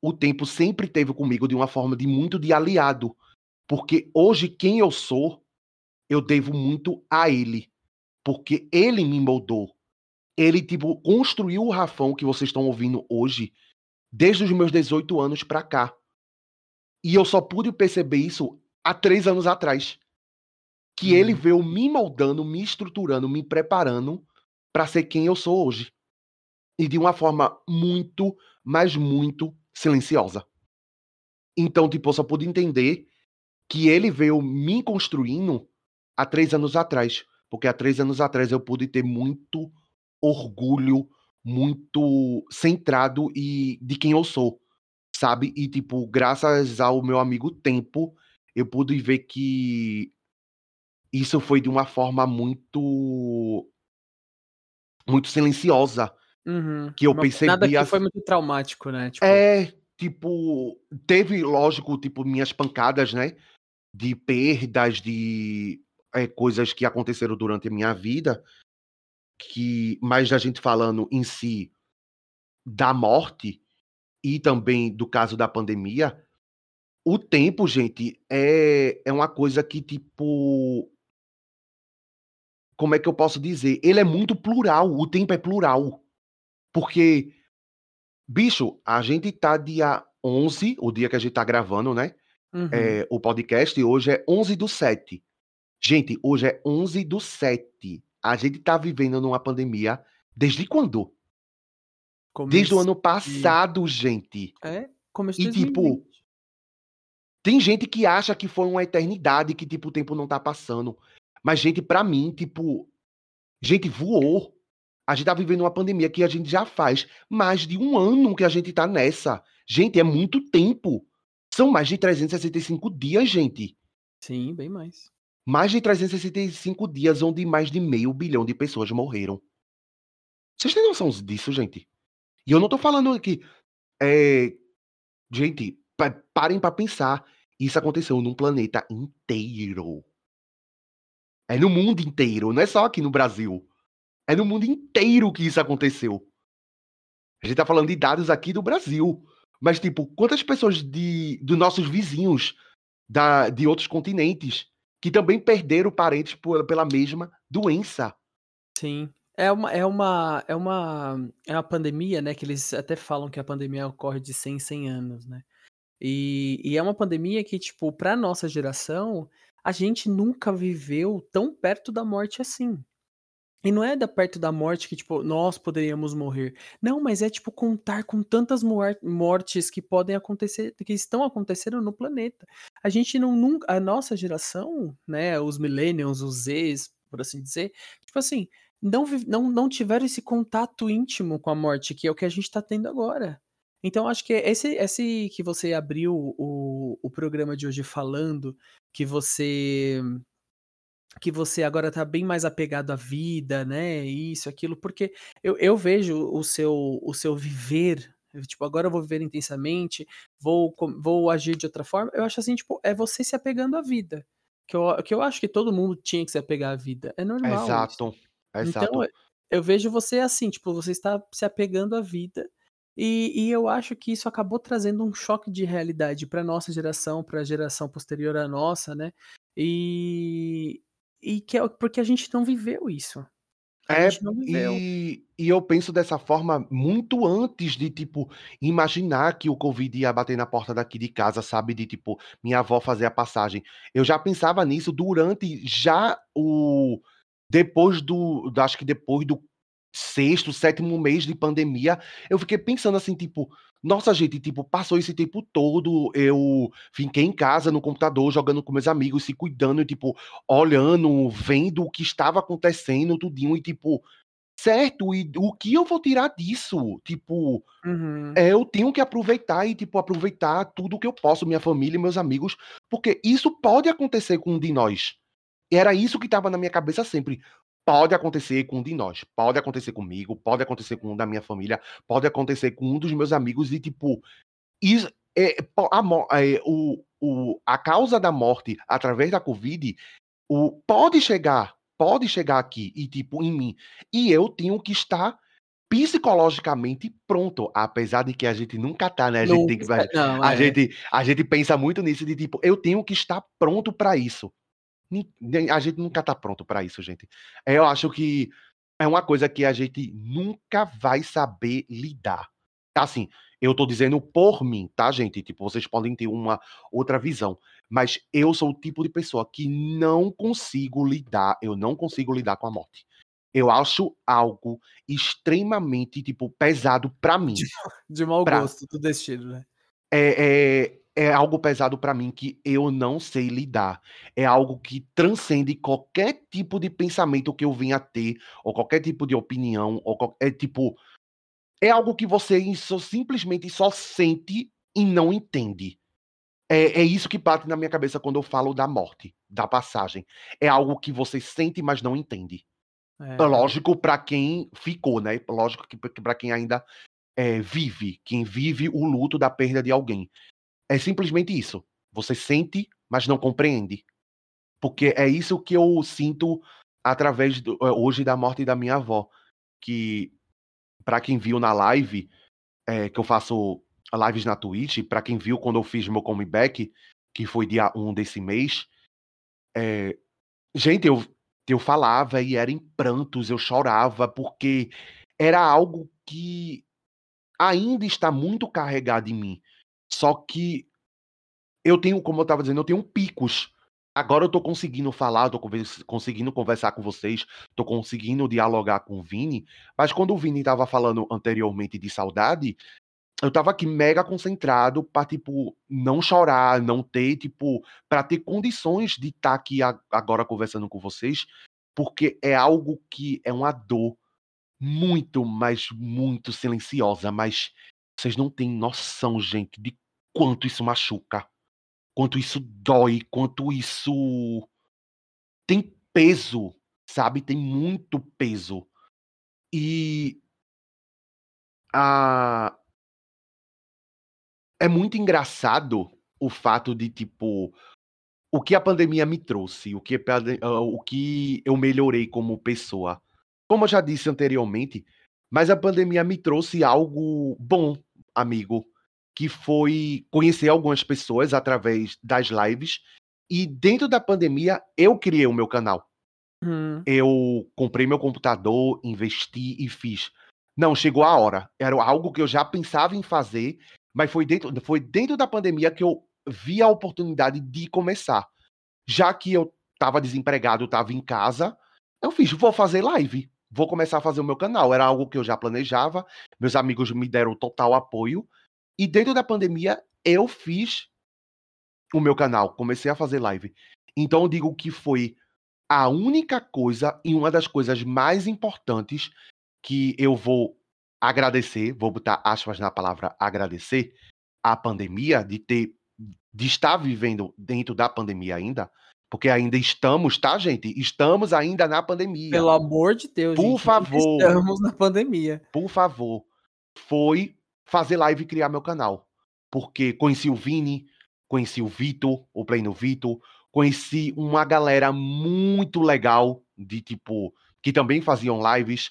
Speaker 6: O tempo sempre teve comigo de uma forma de muito de aliado. Porque hoje, quem eu sou, eu devo muito a ele. Porque ele me moldou. Ele, tipo, construiu o Rafão que vocês estão ouvindo hoje, desde os meus 18 anos pra cá. E eu só pude perceber isso há três anos atrás. Que ele
Speaker 5: Uhum.
Speaker 6: veio me moldando, me estruturando, me preparando pra ser quem eu sou hoje. E de uma forma muito, mas muito silenciosa. Então, tipo, eu só pude entender que ele veio me construindo há três anos atrás. Porque há três anos atrás eu pude ter muito orgulho, muito centrado e de quem eu sou, sabe? E, tipo, graças ao meu amigo Tempo, eu pude ver que isso foi de uma forma muito. muito silenciosa.
Speaker 5: Uhum.
Speaker 6: Que eu
Speaker 5: Uma-
Speaker 6: percebi.
Speaker 5: Nada que
Speaker 6: as-
Speaker 5: foi muito traumático, né? Tipo,
Speaker 6: É, tipo, teve, lógico, tipo, minhas pancadas, né? De perdas, de é, coisas que aconteceram durante a minha vida, que, mas a gente falando em si da morte e também do caso da pandemia, o tempo, gente, é, é uma coisa que, tipo. Como é que eu posso dizer? Ele é muito plural, o tempo é plural. Porque, bicho, a gente tá dia 11, o dia que a gente tá gravando, né?
Speaker 5: uhum.
Speaker 6: é, o podcast, hoje é 11 do 7. Gente, hoje é 11 do 7. A gente tá vivendo numa pandemia desde quando? Desde o ano passado, gente.
Speaker 5: É, começo de
Speaker 6: E, tipo,
Speaker 5: 2020.
Speaker 6: Tem gente que acha que foi uma eternidade, que, tipo, o tempo não tá passando. Mas, gente, pra mim, tipo, gente, voou. A gente tá vivendo uma pandemia que a gente já faz mais de um ano que a gente tá nessa. Gente, é muito tempo. São mais de 365 dias, gente.
Speaker 5: Sim, bem mais.
Speaker 6: Mais de 365 dias onde mais de meio bilhão de pessoas morreram. Vocês têm noção disso, gente? E eu não tô falando que. É... Gente, pa- parem pra pensar. Isso aconteceu num planeta inteiro. É no mundo inteiro, não é só aqui no Brasil. É no mundo inteiro que isso aconteceu. A gente tá falando de dados aqui do Brasil. Mas, tipo, quantas pessoas de, dos nossos vizinhos da, de outros continentes que também perderam parentes por- pela mesma doença?
Speaker 5: Sim. É uma, é uma, é uma, é uma pandemia, né? Que eles até falam que a pandemia ocorre de 100 em 100 anos, né? E, e é uma pandemia que, tipo, pra nossa geração, a gente nunca viveu tão perto da morte assim. E não é da perto da morte que, tipo, nós poderíamos morrer. Não, mas é, tipo, contar com tantas mor- mortes que podem acontecer, que estão acontecendo no planeta. A gente não nunca, a nossa geração, né, os millennials, os Zs, por assim dizer, tipo assim, não, não, não tiveram esse contato íntimo com a morte, que é o que a gente tá tendo agora. Então, acho que esse, esse que você abriu o, o programa de hoje falando que você que você agora tá bem mais apegado à vida, né? Isso, aquilo, porque eu, eu vejo o seu o seu viver, tipo, agora eu vou viver intensamente, vou vou agir de outra forma. Eu acho assim, tipo, é você se apegando à vida. Que eu, que eu acho que todo mundo tinha que se apegar à vida. É normal.
Speaker 6: Exato.
Speaker 5: Isso.
Speaker 6: Exato.
Speaker 5: Então, eu vejo você assim, tipo, você está se apegando à vida. E, e eu acho que isso acabou trazendo um choque de realidade para nossa geração, para a geração posterior à nossa, né? E, e que é porque a gente não viveu isso.
Speaker 6: É, e, e eu penso dessa forma muito antes de, tipo, imaginar que o Covid ia bater na porta daqui de casa, sabe? De, tipo, minha avó fazer a passagem. Eu já pensava nisso durante já o. Depois do. do- Acho que depois do sexto, sétimo mês de pandemia, eu fiquei pensando assim, tipo, nossa, gente, tipo, passou esse tempo todo, eu fiquei em casa no computador, jogando com meus amigos, se cuidando, e, tipo, olhando, vendo o que estava acontecendo, tudinho, e tipo, certo, e o que eu vou tirar disso? Tipo,
Speaker 5: Uhum.
Speaker 6: é, eu tenho que aproveitar e, tipo, aproveitar tudo que eu posso, minha família e meus amigos, porque isso pode acontecer com um de nós. E era isso que estava na minha cabeça sempre. Pode acontecer com um de nós, pode acontecer comigo, pode acontecer com um da minha família, pode acontecer com um dos meus amigos, e tipo, isso, é, po- a, é, o, o, a causa da morte através da Covid o, pode chegar, pode chegar aqui e tipo em mim. E eu tenho que estar psicologicamente pronto, apesar de que a gente nunca tá, né? A gente que
Speaker 5: Nunca- não,
Speaker 6: a
Speaker 5: é.
Speaker 6: gente a gente pensa muito nisso de tipo, eu tenho que estar pronto para isso. A gente nunca tá pronto para isso, gente. É, Eu acho que é uma coisa que a gente nunca vai saber lidar. Assim, eu tô dizendo por mim, tá, gente? Tipo, vocês podem ter uma outra visão, mas eu sou o tipo de pessoa que não consigo lidar, eu não consigo lidar com a morte. Eu acho algo extremamente, tipo, pesado pra mim.
Speaker 5: De mau
Speaker 6: pra-
Speaker 5: gosto do destino, né?
Speaker 6: É, é, é algo pesado pra mim que eu não sei lidar. É algo que transcende qualquer tipo de pensamento que eu venha a ter, ou qualquer tipo de opinião, ou é tipo. É algo que você só, simplesmente só sente e não entende. É, é isso que bate na minha cabeça quando eu falo da morte, da passagem. É algo que você sente, mas não entende.
Speaker 5: É,
Speaker 6: Lógico pra quem ficou, né? Lógico que para quem ainda é, vive, quem vive o luto da perda de alguém. É simplesmente isso. Você sente, mas não compreende. Porque é isso que eu sinto através do, eh, hoje da morte da minha avó. Que, pra quem viu na live, eh, que eu faço lives na Twitch, pra quem viu quando eu fiz meu comeback, que foi dia 1 desse mês, eh, gente, eu, eu falava e era em prantos, eu chorava, porque era algo que ainda está muito carregado em mim. Só que eu tenho, como eu estava dizendo, eu tenho picos. Agora eu tô conseguindo falar, convers- conseguindo conversar com vocês, tô conseguindo dialogar com o Vini, mas quando o Vini estava falando anteriormente de saudade, eu tava aqui mega concentrado pra, tipo, não chorar, não ter, tipo, pra ter condições de estar aqui a- agora conversando com vocês, porque é algo que é uma dor muito, mas muito silenciosa, mas vocês não têm noção, gente, de quanto isso machuca, quanto isso dói, quanto isso tem peso, sabe? Tem muito peso. E a é muito engraçado o fato de tipo o que a pandemia me trouxe, o que, ah, o que eu melhorei como pessoa. Como eu já disse anteriormente, mas a pandemia me trouxe algo bom, amigo, que foi conhecer algumas pessoas através das lives. E dentro da pandemia, eu criei o meu canal.
Speaker 5: Uhum.
Speaker 6: Eu comprei meu computador, investi e fiz. Não, chegou a hora. Era algo que eu já pensava em fazer, mas foi dentro, foi dentro da pandemia que eu vi a oportunidade de começar. Já que eu estava desempregado, estava em casa, eu fiz, vou fazer live, vou começar a fazer o meu canal. Era algo que eu já planejava, meus amigos me deram total apoio. E dentro da pandemia, eu fiz o meu canal, comecei a fazer live. Então eu digo que foi a única coisa e uma das coisas mais importantes que eu vou agradecer, vou botar aspas na palavra agradecer, a pandemia, de ter, de estar vivendo dentro da pandemia ainda, porque ainda estamos, tá, gente? Estamos ainda na pandemia.
Speaker 5: Pelo amor de Deus,
Speaker 6: Por
Speaker 5: gente,
Speaker 6: favor.
Speaker 5: Estamos na pandemia.
Speaker 6: Por favor, foi fazer live e criar meu canal. Porque conheci o Vini, conheci o Vitor, o Play no Vitor, conheci uma galera muito legal de tipo que também faziam lives.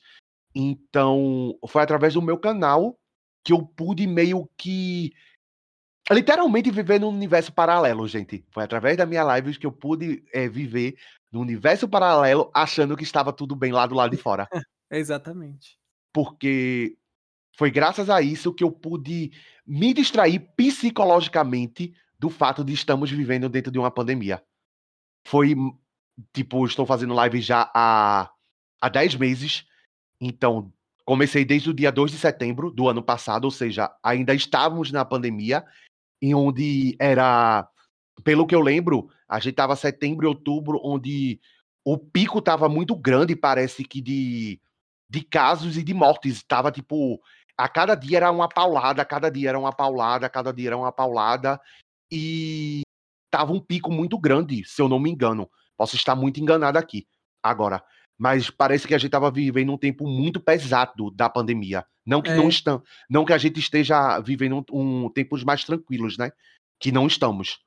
Speaker 6: Então, foi através do meu canal que eu pude meio que literalmente viver num universo paralelo, gente. Foi através da minha live que eu pude é, viver num universo paralelo achando que estava tudo bem lá do lado de fora.
Speaker 5: Exatamente.
Speaker 6: Porque foi graças a isso que eu pude me distrair psicologicamente do fato de estamos vivendo dentro de uma pandemia. Foi, tipo, estou fazendo live já há, há 10 meses, então comecei desde o dia 2 de setembro do ano passado, ou seja, ainda estávamos na pandemia, em onde era, pelo que eu lembro, a gente estava setembro outubro, onde o pico estava muito grande, parece que de, de casos e de mortes. Estava tipo, a cada dia era uma paulada, a cada dia era uma paulada, a cada dia era uma paulada, e tava um pico muito grande, se eu não me engano. Posso estar muito enganado aqui agora. Mas parece que a gente estava vivendo um tempo muito pesado da pandemia. Não que
Speaker 5: É.
Speaker 6: não estão, não que a gente esteja vivendo um, um tempos mais tranquilos, né? Que não estamos.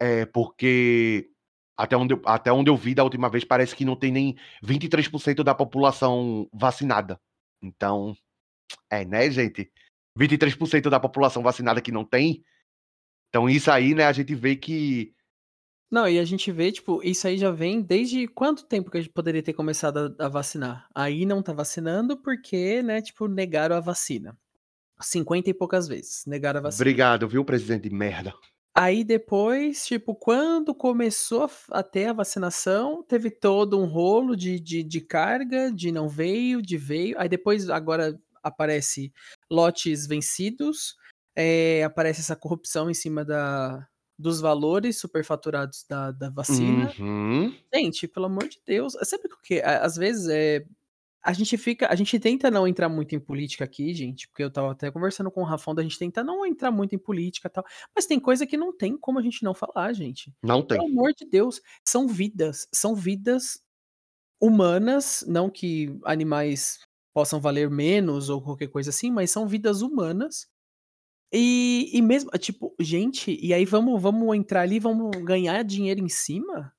Speaker 6: É porque até onde, eu, até onde eu vi da última vez, parece que não tem nem 23% da população vacinada. Então, é, né, gente? 23% da população vacinada que não tem. Então, isso aí, né, a gente vê que.
Speaker 5: Não, e a gente vê, tipo, isso aí já vem desde quanto tempo que a gente poderia ter começado a, a vacinar? Aí não tá vacinando porque, né, tipo, negaram a vacina. 50 e poucas vezes negaram a vacina.
Speaker 6: Obrigado, viu, presidente de merda?
Speaker 5: Aí depois, tipo, quando começou a ter a vacinação, teve todo um rolo de, de, de carga, de não veio, de veio. Aí depois, agora aparece lotes vencidos, é, aparece essa corrupção em cima da, dos valores superfaturados da, da vacina.
Speaker 6: Uhum.
Speaker 5: Gente, pelo amor de Deus, sabe o que? A- Às vezes é. A gente fica. A gente tenta não entrar muito em política aqui, gente, porque eu tava até conversando com o Rafão da gente tenta não entrar muito em política e tal. Mas tem coisa que não tem como a gente não falar, gente.
Speaker 6: Não tem.
Speaker 5: Pelo amor de Deus, são vidas. São vidas humanas, não que animais possam valer menos ou qualquer coisa assim, mas são vidas humanas. E, e mesmo, tipo, gente, e aí vamos, vamos entrar ali, vamos ganhar dinheiro em cima?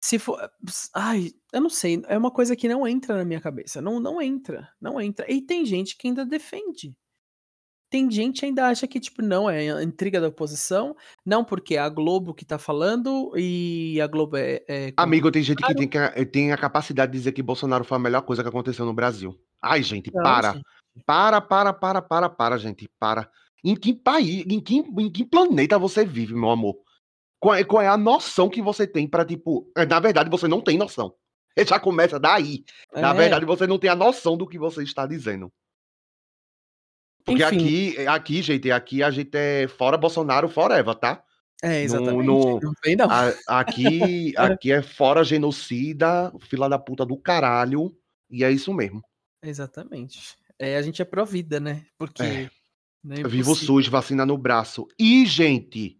Speaker 5: Se for. Ai, eu não sei. É uma coisa que não entra na minha cabeça. Não, não entra. Não entra. E tem gente que ainda defende. Tem gente que ainda acha que, tipo, não, é a intriga da oposição. Não, porque é a Globo que tá falando e a Globo é. é
Speaker 6: Amigo, tem gente que tem, que tem a capacidade de dizer que Bolsonaro foi a melhor coisa que aconteceu no Brasil. Ai, gente,
Speaker 5: Não,
Speaker 6: para.
Speaker 5: gente.
Speaker 6: Para, para, para, para, para, gente. Para. Em que país, em que, em que planeta você vive, meu amor? Qual é, qual é a noção que você tem pra, tipo. é, Na verdade, você não tem noção. Já começa daí. Na
Speaker 5: É,
Speaker 6: verdade, você não tem a noção do que você está dizendo. Porque
Speaker 5: Enfim.
Speaker 6: aqui, aqui, gente, aqui a gente é fora Bolsonaro forever, tá?
Speaker 5: É, exatamente.
Speaker 6: no-
Speaker 5: Não vem, não.
Speaker 6: A- aqui, aqui é fora genocida, fila da puta do caralho. E é isso mesmo.
Speaker 5: Exatamente. É, a gente é pró-vida, né? Porque.
Speaker 6: É.
Speaker 5: né,
Speaker 6: Viva o
Speaker 5: impossível.
Speaker 6: SUS, vacina no braço. E, gente,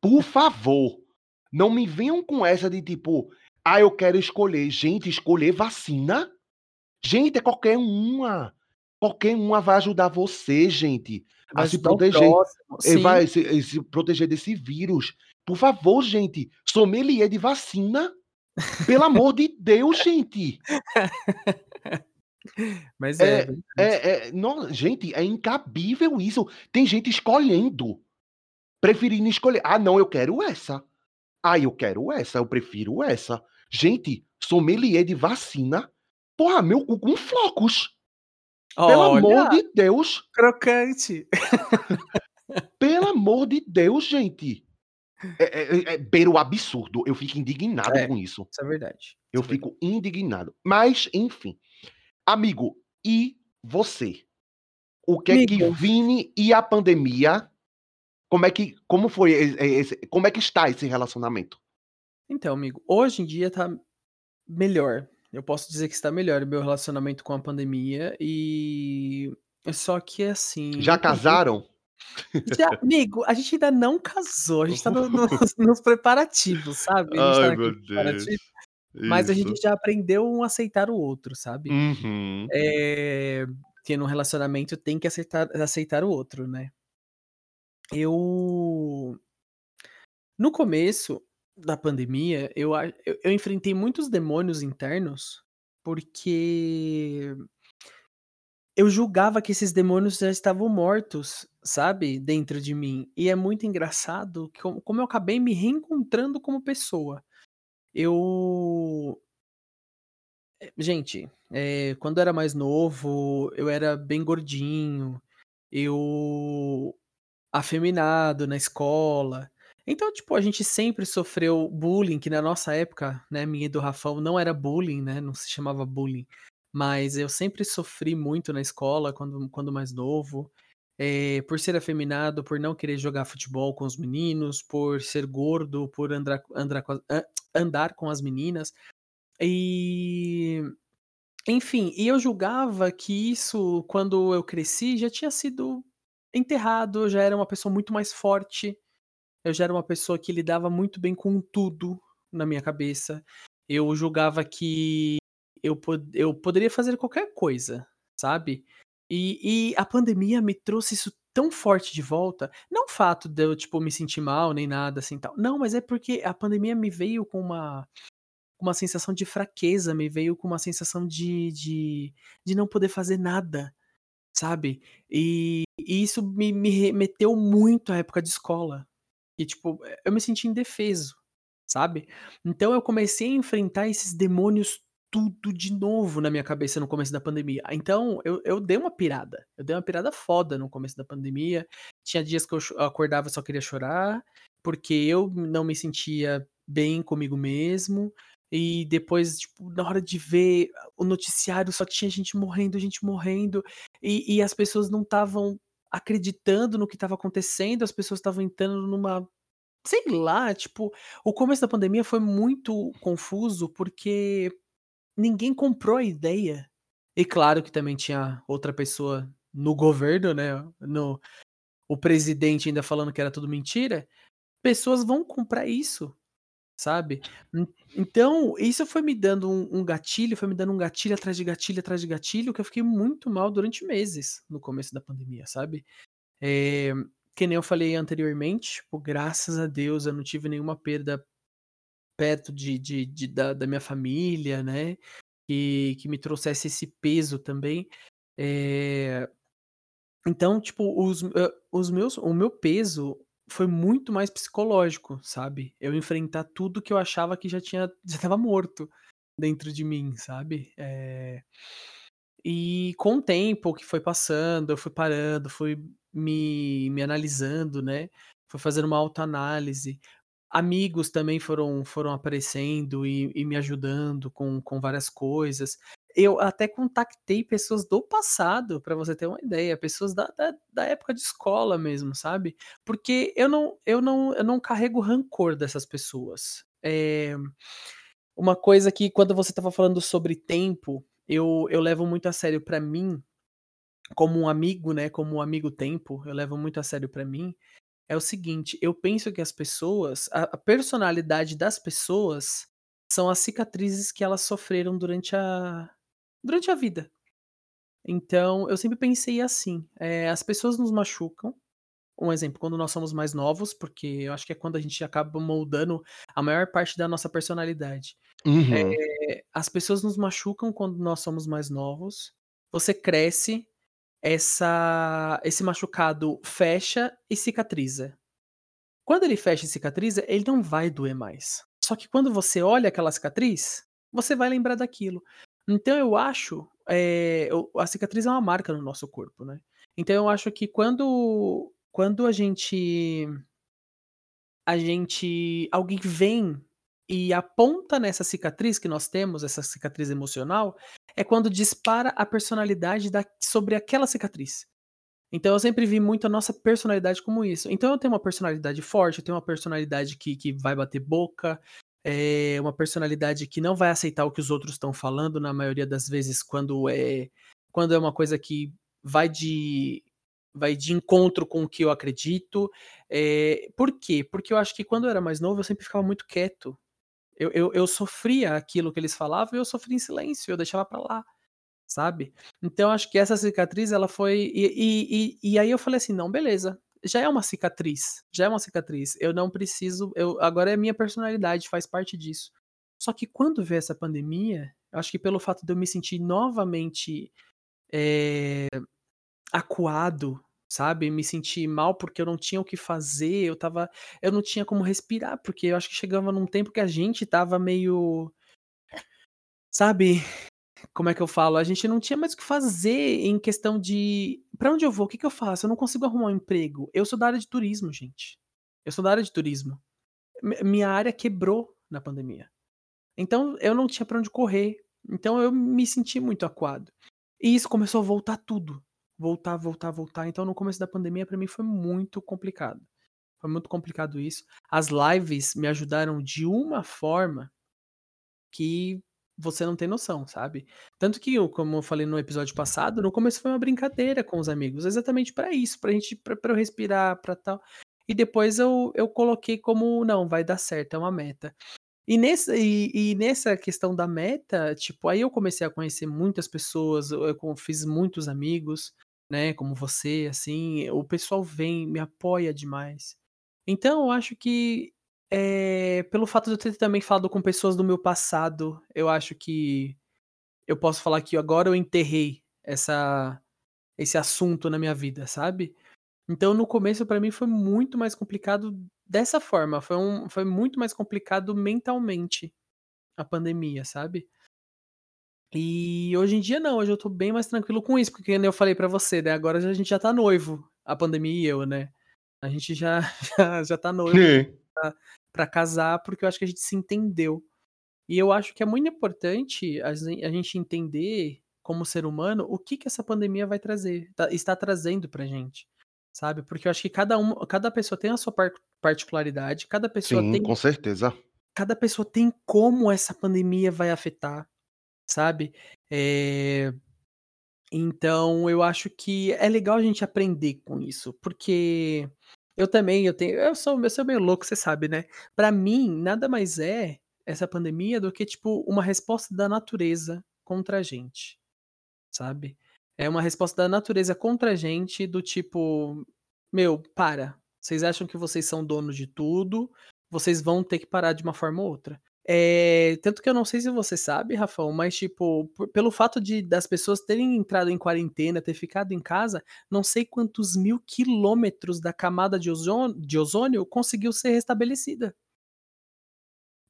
Speaker 6: por favor, não me venham com essa de tipo, ah, eu quero escolher. Gente, escolher vacina? Gente, é qualquer uma. Qualquer uma vai ajudar você, gente.
Speaker 5: Vai
Speaker 6: a se proteger.
Speaker 5: próximo.
Speaker 6: Vai se, se proteger desse vírus. Por favor, gente. Sommelier de vacina. Pelo amor de Deus, gente.
Speaker 5: Mas é. verdade.
Speaker 6: É, é, não, gente, é incabível isso. Tem gente escolhendo. Preferindo escolher. Ah, não, eu quero essa. Ah, eu quero essa, eu prefiro essa. Gente, sommelier de vacina. Porra, meu cu com flocos. Pelo
Speaker 5: Olha,
Speaker 6: amor de Deus.
Speaker 5: crocante.
Speaker 6: Pelo amor de Deus, gente. É, é, é, é beira o absurdo. Eu fico indignado
Speaker 5: É.
Speaker 6: com isso.
Speaker 5: Isso é verdade.
Speaker 6: Eu
Speaker 5: Isso é
Speaker 6: fico indignado. Mas, enfim. Amigo, e você? O que é que
Speaker 5: Amigo.
Speaker 6: Vini e a pandemia? Como é que como foi esse, como é que está esse relacionamento?
Speaker 5: Então, amigo, hoje em dia tá melhor. Eu posso dizer que está melhor o meu relacionamento com a pandemia e só que assim,
Speaker 6: Já
Speaker 5: no
Speaker 6: casaram?
Speaker 5: já amigo, a gente ainda não casou, a gente tá no nos nos preparativos, sabe, a gente tá
Speaker 6: Ai,
Speaker 5: naquele
Speaker 6: meu Deus.
Speaker 5: Mas a gente já aprendeu um aceitar o outro, sabe.
Speaker 6: Uhum.
Speaker 5: Que num relacionamento tem que aceitar aceitar o outro, né. Eu no começo da pandemia, eu eu eu enfrentei muitos demônios internos, porque eu julgava que esses demônios já estavam mortos, sabe, dentro de mim. E é muito engraçado como como eu acabei me reencontrando como pessoa. Eu eh, gente, eh, quando eu era mais novo, eu era bem gordinho, eu afeminado na escola. Então, tipo, a gente sempre sofreu bullying, que na nossa época, né, minha e do Rafão, não era bullying, né, não se chamava bullying, mas eu sempre sofri muito na escola quando quando mais novo, eh, por ser afeminado, por não querer jogar futebol com os meninos, por ser gordo, por andrar andrar com a hã, andar com as meninas. E, enfim, e eu julgava que isso, quando eu cresci, já tinha sido enterrado, eu já era uma pessoa muito mais forte, eu já era uma pessoa que lidava muito bem com tudo na minha cabeça. Eu julgava que eu pod eu poderia fazer qualquer coisa, sabe. E e a pandemia me trouxe isso tão forte de volta, não o fato de eu, tipo, me sentir mal nem nada assim tal, não, mas é porque a pandemia me veio com uma uma sensação de fraqueza, me veio com uma sensação de de de não poder fazer nada, sabe. E e isso me me remeteu muito à época de escola, e tipo, eu me senti indefeso, sabe. Então eu comecei a enfrentar esses demônios tudo de novo na minha cabeça no começo da pandemia. Então eu eu dei uma pirada, eu dei uma pirada foda no começo da pandemia, tinha dias que eu acordava e só queria chorar, porque eu não me sentia bem comigo mesmo, e depois, tipo, na hora de ver o noticiário só tinha gente morrendo, gente morrendo, e e as pessoas não estavam acreditando no que estava acontecendo, as pessoas estavam entrando numa sei lá, tipo, o começo da pandemia foi muito confuso, porque ninguém comprou a ideia. E claro que também tinha outra pessoa no governo, né, no o presidente ainda falando que era tudo mentira, pessoas vão comprar isso, sabe. En então isso foi me dando um um gatilho, foi me dando um gatilho atrás de gatilho, atrás de gatilho, que eu fiquei muito mal durante meses no começo da pandemia, sabe. Eh, que nem eu falei anteriormente, tipo, graças a Deus eu não tive nenhuma perda perto de de de da da minha família, né, que que me trouxesse esse peso também. Eh, então, tipo, os hã, os meus o meu peso foi muito mais psicológico, sabe. Eu enfrentar tudo que eu achava que já tinha já estava morto dentro de mim, sabe. Eh, e com o tempo que foi passando, eu fui parando, fui me me analisando, né, fui fazendo uma autoanálise. Amigos também foram foram aparecendo e e me ajudando com com várias coisas. Eu até contactei pessoas do passado, pra você ter uma ideia, pessoas da da da época de escola mesmo, sabe. Porque eu não eu não eu não carrego rancor dessas pessoas. Eh, uma coisa que quando você estava falando sobre tempo, eu eu levo muito a sério pra mim, como um amigo, né, como um amigo tempo, eu levo muito a sério pra mim, é o seguinte, eu penso que as pessoas a a personalidade das pessoas são as cicatrizes que elas sofreram durante a durante a vida. Então eu sempre pensei assim, eh, as pessoas nos machucam, um exemplo, quando nós somos mais novos, porque eu acho que é quando a gente acaba moldando a maior parte da nossa personalidade.
Speaker 6: Uhum.
Speaker 5: Eh, as pessoas nos machucam quando nós somos mais novos, você cresce, essa esse machucado fecha e cicatriza. Quando ele fecha e cicatriza, ele não vai doer mais. Só que quando você olha aquela cicatriz, você vai lembrar daquilo. Então eu acho, o a cicatriz é uma marca no nosso corpo, né. Então eu acho que quando quando a gente a gente alguém vem e aponta nessa cicatriz que nós temos, essa cicatriz emocional, é quando dispara a personalidade da sobre aquela cicatriz. Então eu sempre vi muito a nossa personalidade como isso. Então eu tenho uma personalidade forte, eu tenho uma personalidade que que vai bater boca, é uma personalidade que não vai aceitar o que os outros estão falando na maioria das vezes quando é quando é uma coisa que vai de vai de encontro com o que eu acredito. É, por quê? Porque eu acho que quando eu era mais novo eu sempre ficava muito quieto. Eu, eu, eu sofria aquilo que eles falavam e eu sofria em silêncio, eu deixava pra lá, sabe? Então acho que essa cicatriz ela foi. E, e, e, e aí eu falei assim: não, beleza, já é uma cicatriz, já é uma cicatriz. Eu não preciso, eu agora é minha personalidade, faz parte disso. Só que quando veio essa pandemia, acho que pelo fato de eu me sentir novamente é, acuado, sabe? Me sentir mal porque eu não tinha o que fazer, eu tava, eu não tinha como respirar, porque eu acho que chegava num tempo que a gente tava meio sabe? Como é que eu falo? A gente não tinha mais o que fazer em questão de para onde eu vou? O que, que eu faço? Eu não consigo arrumar um emprego. Eu sou da área de turismo, gente. Eu sou da área de turismo. M minha área quebrou na pandemia. Então eu não tinha para onde correr. Então eu me senti muito acuado. E isso começou a voltar tudo voltar, voltar, voltar. Então, no começo da pandemia, para mim foi muito complicado. Foi muito complicado isso. As lives me ajudaram de uma forma que você não tem noção, sabe? Tanto que, como eu falei no episódio passado, no começo foi uma brincadeira com os amigos, exatamente para isso, pra gente, pra, pra eu respirar, pra tal. E depois eu, eu coloquei como, não, vai dar certo, é uma meta. E, nesse, e, e, nessa questão da meta, tipo, aí eu comecei a conhecer muitas pessoas, eu fiz muitos amigos, né, como você, assim, o pessoal vem, me apoia demais. Então, eu acho que, é, pelo fato de eu ter também falado com pessoas do meu passado, eu acho que eu posso falar que agora eu enterrei essa, esse assunto na minha vida, sabe? Então, no começo, para mim, foi muito mais complicado dessa forma. Foi, um, foi muito mais complicado mentalmente a pandemia, sabe? E hoje em dia não, hoje eu tô bem mais tranquilo com isso, porque como eu falei para você, né, agora a gente já tá noivo, a pandemia e eu, né. A gente já já, já tá noivo pra, pra casar, porque eu acho que a gente se entendeu. E eu acho que é muito importante a gente entender, como ser humano, o que que essa pandemia vai trazer, tá, está trazendo pra gente, sabe? Porque eu acho que cada um, cada pessoa tem a sua particularidade, cada pessoa
Speaker 6: Sim,
Speaker 5: tem
Speaker 6: com certeza.
Speaker 5: cada pessoa tem como essa pandemia vai afetar sabe? Eh, então eu acho que é legal a gente aprender com isso, porque eu também eu tenho eu sou eu sou meio louco, você sabe, né. Pra mim, nada mais é essa pandemia do que, tipo, uma resposta da natureza contra a gente, sabe. É uma resposta da natureza contra a gente do tipo: "Meu, para, vocês acham que vocês são donos de tudo, vocês vão ter que parar de uma forma ou outra". É, tanto que eu não sei se você sabe, Rafão, mas tipo, pelo fato de das pessoas terem entrado em quarentena, ter ficado em casa, não sei quantos mil quilômetros da camada de ozônio, de ozônio conseguiu ser restabelecida.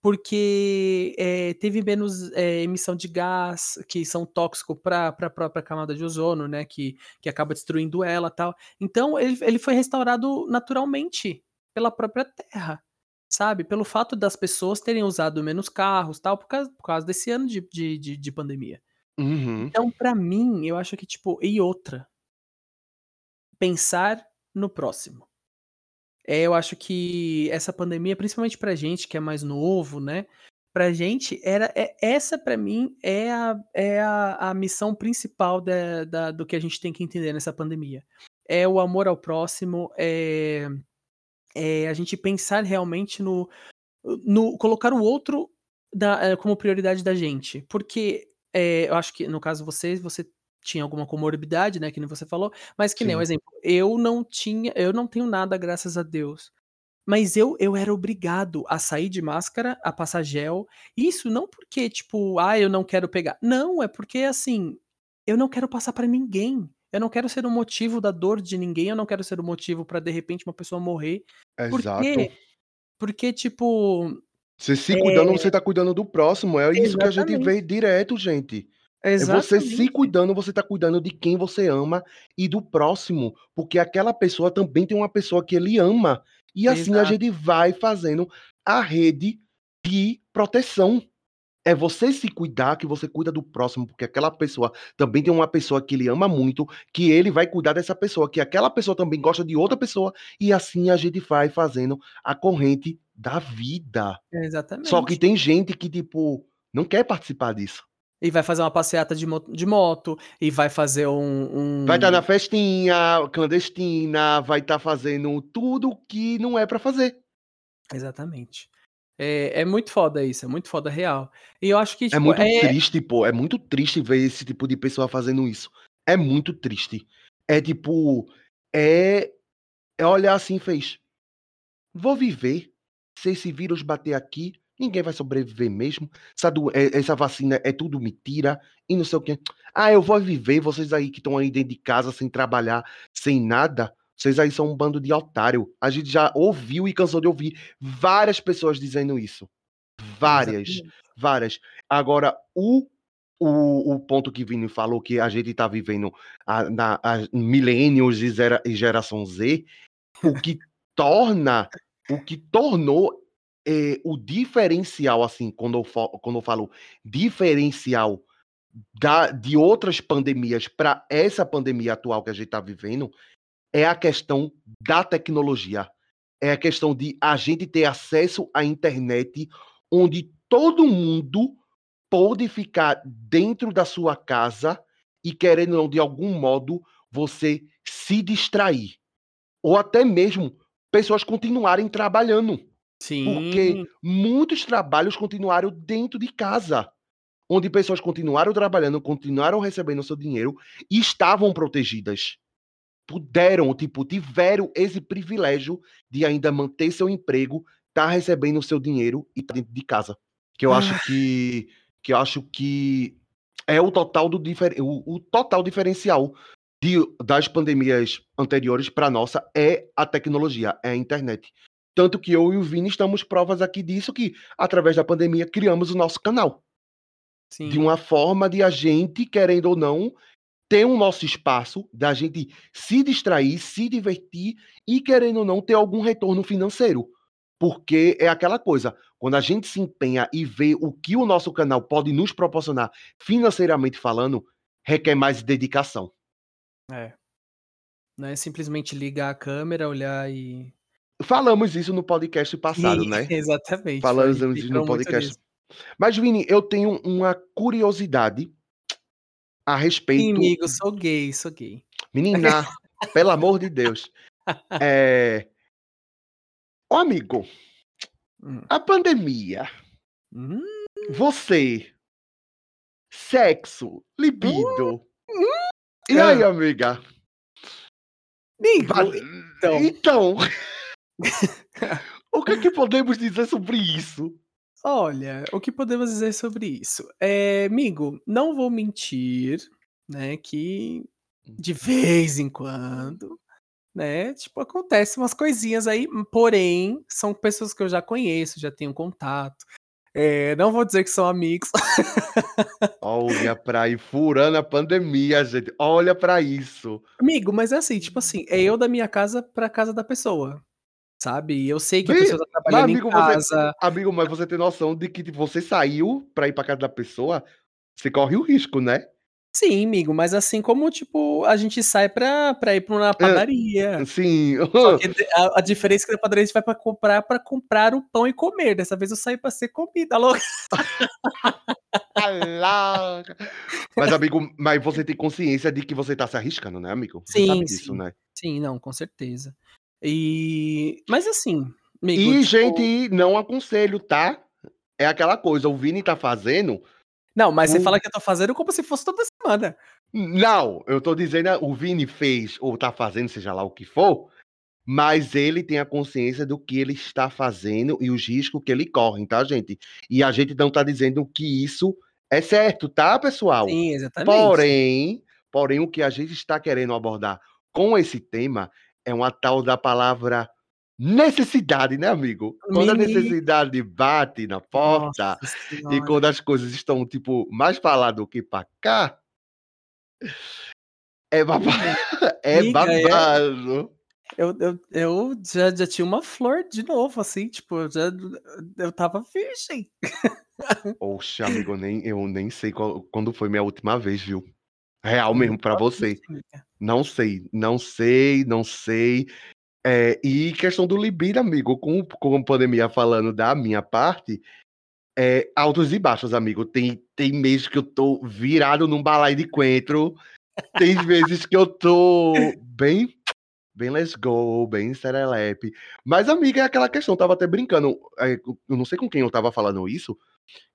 Speaker 5: Porque é, teve menos é, emissão de gás que são tóxicos para a própria camada de ozônio, né? Que, que acaba destruindo ela tal. Então ele, ele foi restaurado naturalmente pela própria Terra sabe? Pelo fato das pessoas terem usado menos carros, tal, por causa, por causa desse ano de, de, de, de pandemia.
Speaker 6: Uhum.
Speaker 5: Então, para mim, eu acho que, tipo, e outra, pensar no próximo. É, eu acho que essa pandemia, principalmente pra gente que é mais novo, né? Pra gente, era, é, essa para mim é, a, é a, a missão principal da, da, do que a gente tem que entender nessa pandemia. É o amor ao próximo, é é a gente pensar realmente no, no colocar o outro da, é, como prioridade da gente. Porque é, eu acho que, no caso você, você tinha alguma comorbidade, né, que nem você falou, mas que Sim. nem um exemplo, eu não tinha, eu não tenho nada, graças a Deus. Mas eu, eu era obrigado a sair de máscara, a passar gel. Isso não porque, tipo, ah, eu não quero pegar. Não, é porque, assim, eu não quero passar para ninguém. Eu não quero ser o motivo da dor de ninguém, eu não quero ser o motivo para de repente uma pessoa morrer.
Speaker 6: Exato.
Speaker 5: quê? Porque, tipo.
Speaker 6: Você se cuidando, você tá cuidando do próximo. É isso que a gente
Speaker 5: Exatamente.
Speaker 6: vê direto, gente. É você se
Speaker 5: Exatamente.
Speaker 6: cuidando, você tá cuidando de quem você ama e do próximo. Porque aquela pessoa também tem uma pessoa que ele ama. E assim a
Speaker 5: Exato.
Speaker 6: gente vai fazendo a rede de proteção. É você se cuidar que você cuida do próximo, porque aquela pessoa também tem uma pessoa que ele ama muito, que ele vai cuidar dessa pessoa, que aquela pessoa também gosta de outra pessoa, e assim a gente vai fazendo a corrente da vida.
Speaker 5: Exatamente.
Speaker 6: Só que tem gente que, tipo, não quer participar disso.
Speaker 5: E vai fazer uma passeata de moto, de moto e vai fazer um. um...
Speaker 6: Vai estar na festinha clandestina, vai estar fazendo tudo que não é para fazer.
Speaker 5: Exatamente. É, é, muito foda isso, é muito foda real. E eu acho que.
Speaker 6: É
Speaker 5: Tipo,
Speaker 6: é muito
Speaker 5: é...
Speaker 6: triste, pô. É muito triste ver esse tipo de pessoa fazendo isso. É muito triste. É tipo. É. É olhar assim fez. Vou viver. Se esse vírus bater aqui, ninguém vai sobreviver mesmo. Essa, do... Essa vacina é tudo mentira. E não sei o quê. Ah, eu vou viver. Vocês aí que estão aí dentro de casa sem trabalhar, sem nada. Vocês aí são um bando de otário. A gente já ouviu e cansou de ouvir várias pessoas dizendo isso. Várias, Exatamente. várias. Agora, o, o, o ponto que Vini falou que a gente está vivendo a, na a milênios e, zera, e geração Z, o que torna, o que tornou é, o diferencial, assim, quando eu, falo, quando eu falo diferencial da, de outras pandemias para essa pandemia atual que a gente está vivendo, é a questão da tecnologia. É a questão de a gente ter acesso à internet onde todo mundo pode ficar dentro da sua casa e querendo não de algum modo você se distrair ou até mesmo pessoas continuarem trabalhando.
Speaker 5: Sim.
Speaker 6: Porque muitos trabalhos continuaram dentro de casa, onde pessoas continuaram trabalhando, continuaram recebendo seu dinheiro e estavam protegidas puderam, tipo, tiveram esse privilégio de ainda manter seu emprego, tá recebendo o seu dinheiro e tá dentro de casa. Que eu ah. acho que que eu acho que é o total do difer, o, o total diferencial de, das pandemias anteriores para nossa é a tecnologia, é a internet. Tanto que eu e o Vini estamos provas aqui disso que através da pandemia criamos o nosso canal. Sim. De uma forma de a gente, querendo ou não, ter um nosso espaço da gente se distrair, se divertir e, querendo ou não, ter algum retorno financeiro. Porque é aquela coisa, quando a gente se empenha e vê o que o nosso canal pode nos proporcionar financeiramente falando, requer mais dedicação.
Speaker 5: É. Não é simplesmente ligar a câmera, olhar e.
Speaker 6: Falamos isso no podcast passado, né?
Speaker 5: Exatamente.
Speaker 6: Falamos isso no podcast. Mas, Vini, eu tenho uma curiosidade a respeito.
Speaker 5: Amigo, sou gay, sou gay.
Speaker 6: Menina, pelo amor de Deus. É... Ô, amigo, hum. a pandemia. Hum. Você, sexo, libido. Hum. E aí, amiga?
Speaker 5: Amigo,
Speaker 6: então. então... o que, é que podemos dizer sobre isso?
Speaker 5: Olha, o que podemos dizer sobre isso? É, amigo, não vou mentir, né, que de vez em quando, né, tipo, acontece umas coisinhas aí, porém, são pessoas que eu já conheço, já tenho contato. É, não vou dizer que são amigos.
Speaker 6: Olha pra aí, furando a pandemia, gente. Olha pra isso.
Speaker 5: Amigo, mas é assim, tipo assim, é eu da minha casa pra casa da pessoa sabe? E eu sei que a pessoa tá trabalhando amigo, em casa.
Speaker 6: Você, amigo, mas você tem noção de que tipo, você saiu pra ir pra casa da pessoa, você corre o risco, né?
Speaker 5: Sim, amigo, mas assim como, tipo, a gente sai pra, pra ir pra uma padaria.
Speaker 6: sim.
Speaker 5: a, a, diferença é que na padaria a gente vai pra comprar pra comprar o pão e comer. Dessa vez eu saí pra ser comida, louca.
Speaker 6: mas, amigo, mas você tem consciência de que você tá se arriscando, né, amigo? Você
Speaker 5: sim,
Speaker 6: sabe
Speaker 5: sim.
Speaker 6: disso, né?
Speaker 5: Sim, não, com certeza. E. Mas assim.
Speaker 6: Amigo, e, tipo... gente, não aconselho, tá? É aquela coisa, o Vini tá fazendo.
Speaker 5: Não, mas o... você fala que eu tô fazendo como se fosse toda semana.
Speaker 6: Não, eu tô dizendo, o Vini fez ou tá fazendo, seja lá o que for, mas ele tem a consciência do que ele está fazendo e os riscos que ele corre, tá, gente? E a gente não tá dizendo que isso é certo, tá, pessoal?
Speaker 5: Sim, exatamente.
Speaker 6: Porém, porém o que a gente está querendo abordar com esse tema é uma tal da palavra necessidade, né, amigo? Quando a necessidade bate na porta e quando as coisas estão, tipo, mais pra lá do que pra cá, é babado. É Amiga, babado.
Speaker 5: Eu, eu, eu já, já tinha uma flor de novo, assim, tipo, eu já, eu tava virgem.
Speaker 6: Oxe, amigo, eu nem, eu nem sei qual- quando foi minha última vez, viu? Real mesmo pra você. Não sei, não sei, não sei. É, e questão do libido, amigo, com, com a pandemia falando da minha parte, é, altos e baixos, amigo. Tem, tem meses que eu tô virado num balai de coentro, tem vezes que eu tô bem, bem let's go, bem serelepe. Mas, amiga, é aquela questão, eu tava até brincando, é, eu não sei com quem eu tava falando isso,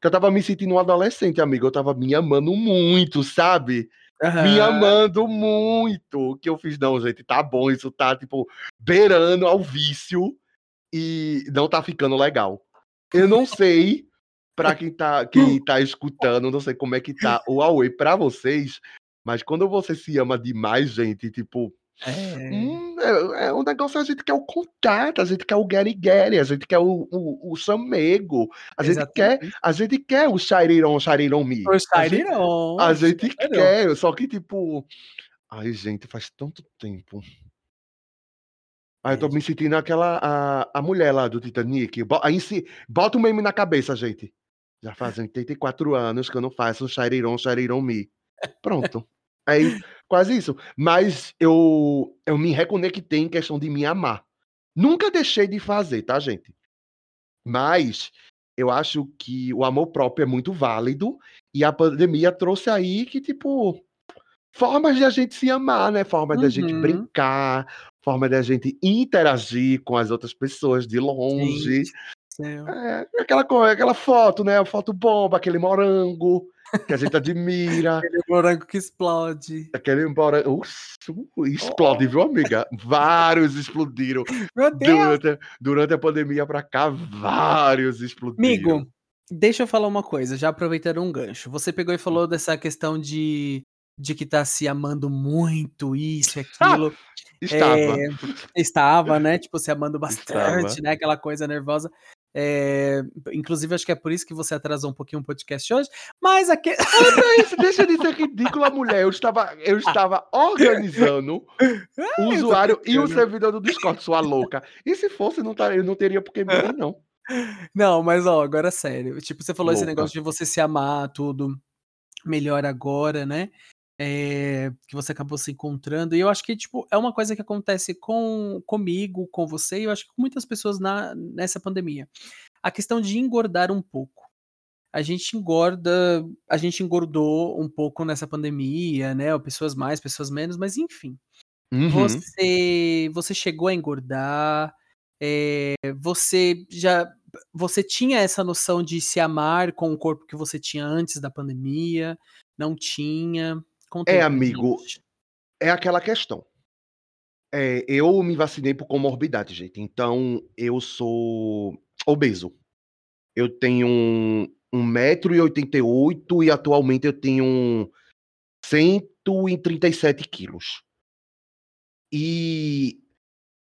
Speaker 6: que eu tava me sentindo um adolescente, amigo. Eu tava me amando muito, sabe? Me
Speaker 5: Aham.
Speaker 6: amando muito. Que eu fiz, não, gente, tá bom, isso tá, tipo, beirando ao vício e não tá ficando legal. Eu não sei, pra quem tá, quem tá escutando, não sei como é que tá o Huawei pra vocês, mas quando você se ama demais, gente, tipo,
Speaker 5: É.
Speaker 6: hum, é, é um negócio, a gente quer o contato, a gente quer o Gary Gary, a gente quer o, o, o chamego, a gente quer, a gente quer o Shariron Me.
Speaker 5: O
Speaker 6: A gente- a gente quer, só que tipo. Ai, gente, faz tanto tempo. Aí eu tô me sentindo aquela. A, a mulher lá do Titanic. Aí se, bota o meme na cabeça, gente. Já fazem 84 anos que eu não faço um Shariron, Shariron Me. Pronto. É quase isso. Mas eu, eu me reconectei em questão de me amar. Nunca deixei de fazer, tá, gente? Mas eu acho que o amor próprio é muito válido e a pandemia trouxe aí que, tipo, formas de a gente se amar, né? Formas de a gente
Speaker 5: Uhum.
Speaker 6: brincar, forma de a gente interagir com as outras pessoas de longe.
Speaker 5: Gente.
Speaker 6: É, aquela, aquela foto, né? A foto bomba, aquele morango que a gente admira.
Speaker 5: Aquele morango que explode.
Speaker 6: Aquele morango. Explode, viu, amiga? Vários explodiram.
Speaker 5: Meu Deus!
Speaker 6: Durante, durante a pandemia pra cá, vários explodiram.
Speaker 5: Amigo, deixa eu falar uma coisa, já aproveitando um gancho. Você pegou e falou dessa questão de, de que tá se amando muito, isso e aquilo.
Speaker 6: Estava.
Speaker 5: É, estava, né? Tipo, se amando bastante,
Speaker 6: Estava.
Speaker 5: né? Aquela coisa nervosa. É, inclusive, acho que é por isso que você atrasou um pouquinho o podcast hoje. Mas aqui.
Speaker 6: Deixa, deixa de ser ridícula, mulher. Eu estava, eu estava organizando o usuário e o servidor do Discord, sua louca. E se fosse, não tá, eu não teria por que me não.
Speaker 5: Não, mas ó, agora é sério. Tipo, você falou esse
Speaker 6: Louca.
Speaker 5: negócio de você se amar, tudo melhor agora, né? É, que você acabou se encontrando. E eu acho que, tipo, é uma coisa que acontece com comigo, com você, e eu acho que com muitas pessoas na, nessa pandemia. A questão de engordar um pouco. A gente engorda, a gente engordou um pouco nessa pandemia, né? Pessoas mais, pessoas menos, mas enfim.
Speaker 6: Uhum.
Speaker 5: Você, você chegou a engordar, é, você já você tinha essa noção de se amar com o corpo que você tinha antes da pandemia? Não tinha? Conta
Speaker 6: É, amigo. É aquela questão. É, eu me vacinei por comorbidade, gente. Então, eu sou obeso. Eu tenho um, 1,88m e atualmente eu tenho 137 quilos. E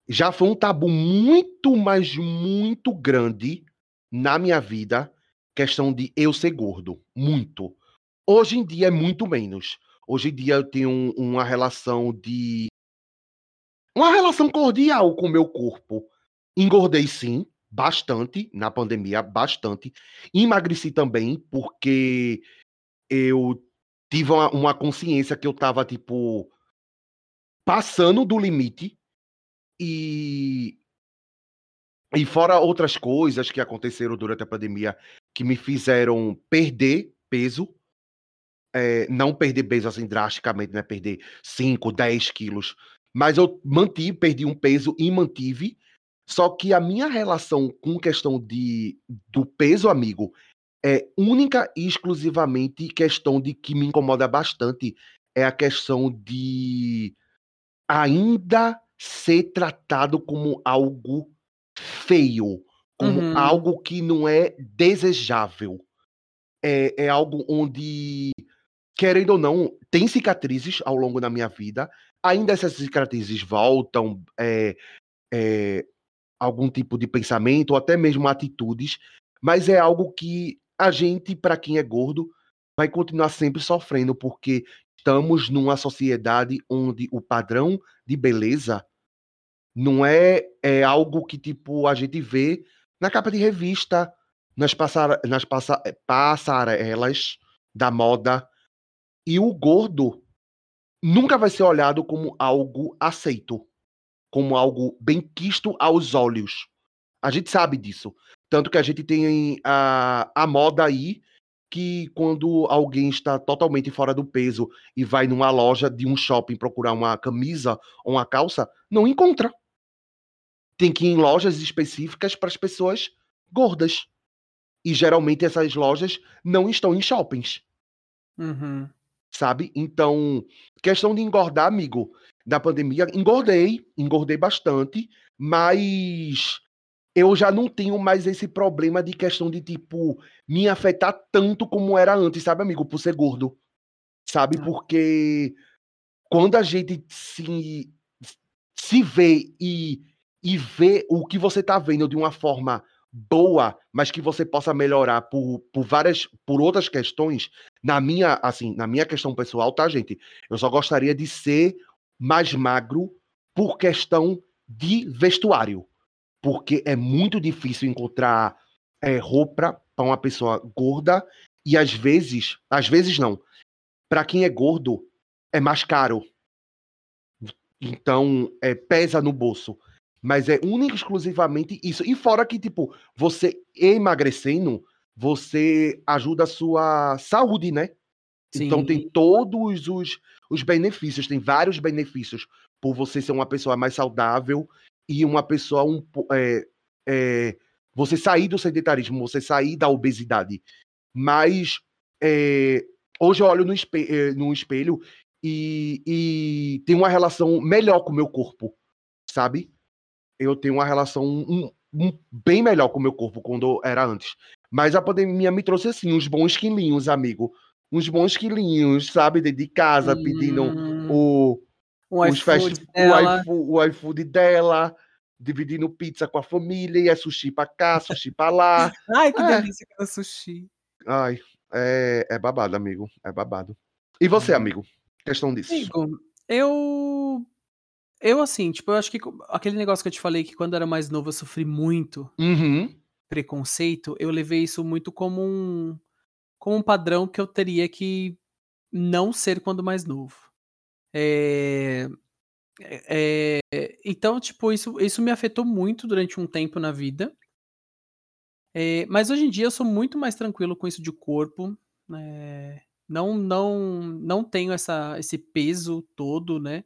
Speaker 6: já foi um tabu muito, mas muito grande na minha vida, questão de eu ser gordo. Muito. Hoje em dia é muito menos. Hoje em dia eu tenho um- uma relação de. Uma relação cordial com o meu corpo. Engordei sim, bastante na pandemia, bastante. Emagreci também, porque eu tive uma, uma consciência que eu tava, tipo, passando do limite. E. E fora outras coisas que aconteceram durante a pandemia que me fizeram perder peso. É, não perder peso assim drasticamente, né? Perder 5, 10 quilos. Mas eu mantive, perdi um peso e mantive. Só que a minha relação com questão de, do peso, amigo, é única e exclusivamente questão de que me incomoda bastante. É a questão de ainda ser tratado como algo feio, como
Speaker 5: Uhum.
Speaker 6: algo que não é desejável. É, é algo onde, querendo ou não, tem cicatrizes ao longo da minha vida. Ainda essas cicatrizes voltam, é, é, algum tipo de pensamento, ou até mesmo atitudes, mas é algo que a gente, para quem é gordo, vai continuar sempre sofrendo, porque estamos numa sociedade onde o padrão de beleza não é, é algo que tipo a gente vê na capa de revista, nas, passar, nas passa, passarelas da moda. E o gordo nunca vai ser olhado como algo aceito, como algo bem quisto aos olhos. A gente sabe disso. Tanto que a gente tem a, a moda aí que quando alguém está totalmente fora do peso e vai numa loja de um shopping procurar uma camisa ou uma calça, não encontra. Tem que ir em lojas específicas para as pessoas gordas. E geralmente essas lojas não estão em shoppings.
Speaker 5: Uhum.
Speaker 6: Sabe? Então, questão de engordar, amigo, da pandemia, engordei, engordei bastante, mas eu já não tenho mais esse problema de questão de, tipo, me afetar tanto como era antes, sabe, amigo? Por ser gordo. Sabe?
Speaker 5: Ah.
Speaker 6: Porque quando a gente se, se vê e, e vê o que você tá vendo de uma forma boa, mas que você possa melhorar por, por várias, por outras questões, na minha, assim, na minha questão pessoal, tá, gente? Eu só gostaria de ser mais magro por questão de vestuário porque é muito difícil encontrar é, roupa para uma pessoa gorda e às vezes, às vezes não, para quem é gordo é mais caro. Então, é, pesa no bolso. Mas é única e exclusivamente isso. E fora que, tipo, você emagrecendo, você ajuda a sua saúde, né?
Speaker 5: Sim.
Speaker 6: Então tem todos os, os benefícios, tem vários benefícios por você ser uma pessoa mais saudável e uma pessoa um é, é, você sair do sedentarismo, você sair da obesidade. Mas é, hoje eu olho no espelho, no espelho e, e tenho uma relação melhor com o meu corpo, sabe? Eu tenho uma relação um, um, bem melhor com o meu corpo quando era antes. Mas a pandemia me trouxe assim uns bons quilinhos, amigo. Uns bons quilinhos, sabe? De, de casa, hum... pedindo o,
Speaker 5: o
Speaker 6: os
Speaker 5: iFood
Speaker 6: fast,
Speaker 5: dela.
Speaker 6: o, iFood, dela, dividindo pizza com a família, e é sushi pra cá, sushi pra lá.
Speaker 5: Ai, que
Speaker 6: É.
Speaker 5: delícia que é sushi.
Speaker 6: Ai, é, é babado, amigo. É babado. E você,
Speaker 5: Uhum.
Speaker 6: amigo? Questão disso.
Speaker 5: Amigo, eu. Eu, assim, tipo, eu acho que aquele negócio que eu te falei que quando eu era mais novo eu sofri muito
Speaker 6: Uhum.
Speaker 5: preconceito, eu levei isso muito como um, como um padrão que eu teria que não ser quando mais novo. É, é, é, então, tipo, isso, isso me afetou muito durante um tempo na vida. É, mas hoje em dia eu sou muito mais tranquilo com isso de corpo. é, não, não, não tenho essa, esse peso todo, né?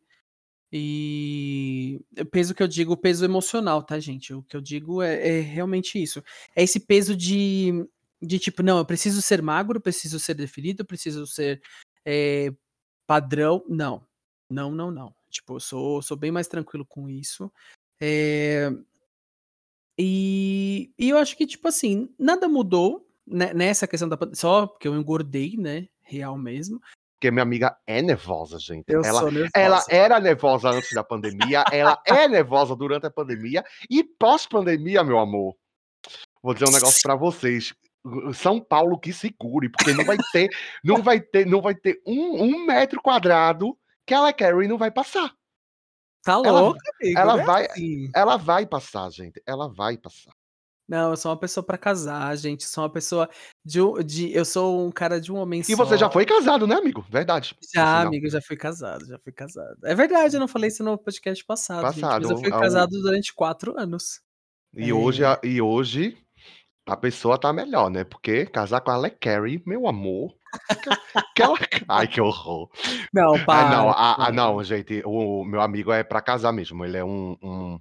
Speaker 5: E peso que eu digo, peso emocional, tá, gente? O que eu digo é, é realmente isso. É esse peso de, de tipo, não, eu preciso ser magro, preciso ser definido, preciso ser é, padrão. Não, não, não, não. Tipo, eu sou, sou bem mais tranquilo com isso. É, e, e eu acho que, tipo assim, nada mudou né, nessa questão da só porque eu engordei, né? Real mesmo.
Speaker 6: Porque minha amiga é nervosa, gente.
Speaker 5: Eu
Speaker 6: ela,
Speaker 5: sou nervosa.
Speaker 6: ela era nervosa antes da pandemia, ela é nervosa durante a pandemia e pós-pandemia, meu amor. Vou dizer um negócio pra vocês. São Paulo que se cure, porque não vai ter, não vai ter, não vai ter um, um metro quadrado que ela Carrie não vai passar.
Speaker 5: Tá
Speaker 6: ela-
Speaker 5: louca, amigo?
Speaker 6: ela
Speaker 5: é
Speaker 6: vai-
Speaker 5: assim.
Speaker 6: Ela vai passar, gente. Ela vai passar.
Speaker 5: Não, eu sou uma pessoa pra casar, gente. Sou uma pessoa de, um- de eu sou um cara de um homem
Speaker 6: E você já
Speaker 5: só.
Speaker 6: foi casado, né, amigo? Verdade.
Speaker 5: Já,
Speaker 6: sinal.
Speaker 5: amigo, já fui casado, já fui casado. É verdade, eu não falei isso no podcast passado, gente, mas eu
Speaker 6: Passado,
Speaker 5: fui
Speaker 6: ao-
Speaker 5: casado durante quatro anos.
Speaker 6: E
Speaker 5: É.
Speaker 6: hoje, a- e hoje a pessoa tá melhor, né? Porque casar com a Le Carey, meu amor. que ela... Ai, que horror.
Speaker 5: Não,
Speaker 6: Ah,
Speaker 5: para.
Speaker 6: não, ah, ah,
Speaker 5: para.
Speaker 6: não, gente. O meu amigo é pra casar mesmo. Ele é um, um-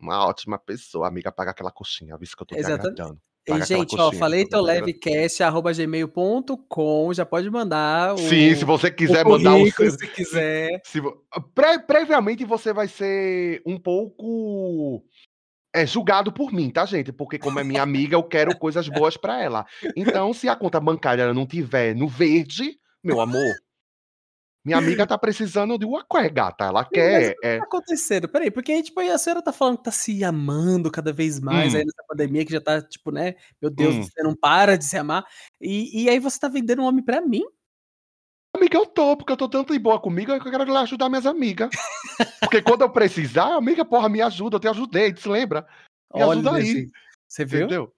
Speaker 6: uma ótima pessoa. Amiga, paga aquela coxinha. Visto que eu tô te
Speaker 5: Exatamente.
Speaker 6: agradando.
Speaker 5: E,
Speaker 6: Paga
Speaker 5: gente, ó, falei
Speaker 6: que eu tô te agradando.
Speaker 5: tolevecast.gmail.com, já pode mandar o,
Speaker 6: Sim, se você
Speaker 5: o
Speaker 6: quiser mandar o
Speaker 5: currículo,
Speaker 6: seu.
Speaker 5: se quiser.
Speaker 6: se vo- pre- previamente você vai ser um pouco é, julgado por mim, tá, gente? Porque, como é minha amiga, eu quero coisas boas pra ela. Então, se a conta bancária não tiver no verde, meu amor, minha amiga tá precisando de uma cué, gata. Ela quer. é,
Speaker 5: tá acontecendo? Peraí, porque tipo, a senhora tá falando que tá se amando cada vez mais
Speaker 6: Hum.
Speaker 5: aí nessa pandemia, que já tá, tipo, né? Meu Deus,
Speaker 6: Hum.
Speaker 5: você não para de se amar. E, e aí você tá vendendo um homem pra mim?
Speaker 6: Amiga, eu tô, porque eu tô tanto de boa comigo, eu quero lá ajudar minhas amigas. Porque quando eu precisar, amiga, porra, me ajuda, eu te ajudei, tu se lembra? Me ajuda aí.
Speaker 5: gente, você viu?
Speaker 6: Entendeu?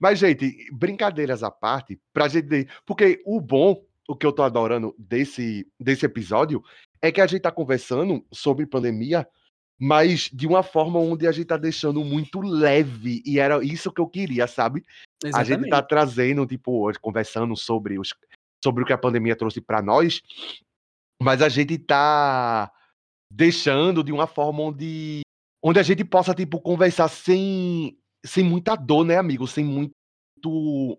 Speaker 6: Mas, gente, brincadeiras à parte, pra gente. Porque o bom, o que eu tô adorando desse, desse episódio, é que a gente tá conversando sobre pandemia, mas de uma forma onde a gente tá deixando muito leve. E era isso que eu queria, sabe?
Speaker 5: Exatamente.
Speaker 6: A gente tá trazendo, tipo, conversando sobre, os, sobre o que a pandemia trouxe para nós, mas a gente tá deixando de uma forma onde, onde a gente possa, tipo, conversar sem, sem muita dor, né, amigo? Sem muito,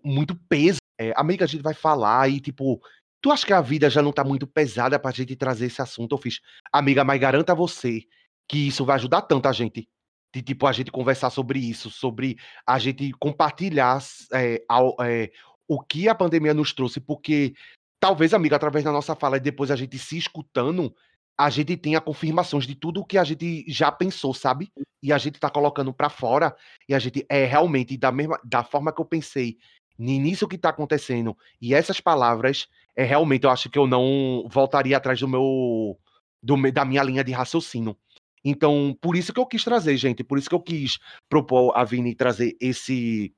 Speaker 6: muito peso. É, amiga, a gente vai falar e, tipo, tu acha que a vida já não tá muito pesada pra gente trazer esse assunto? Eu fiz, amiga, mas garanta você que isso vai ajudar tanto a gente. De, tipo, a gente conversar sobre isso, sobre a gente compartilhar é, ao, é, o que a pandemia nos trouxe, porque talvez, amiga, através da nossa fala e depois a gente se escutando, a gente tenha confirmações de tudo o que a gente já pensou, sabe? E a gente tá colocando para fora e a gente é realmente da mesma da forma que eu pensei nisso que tá acontecendo. E essas palavras é realmente eu acho que eu não voltaria atrás do meu do, da minha linha de raciocínio. Então, por isso que eu quis trazer, gente, por isso que eu quis propor a Vini trazer esse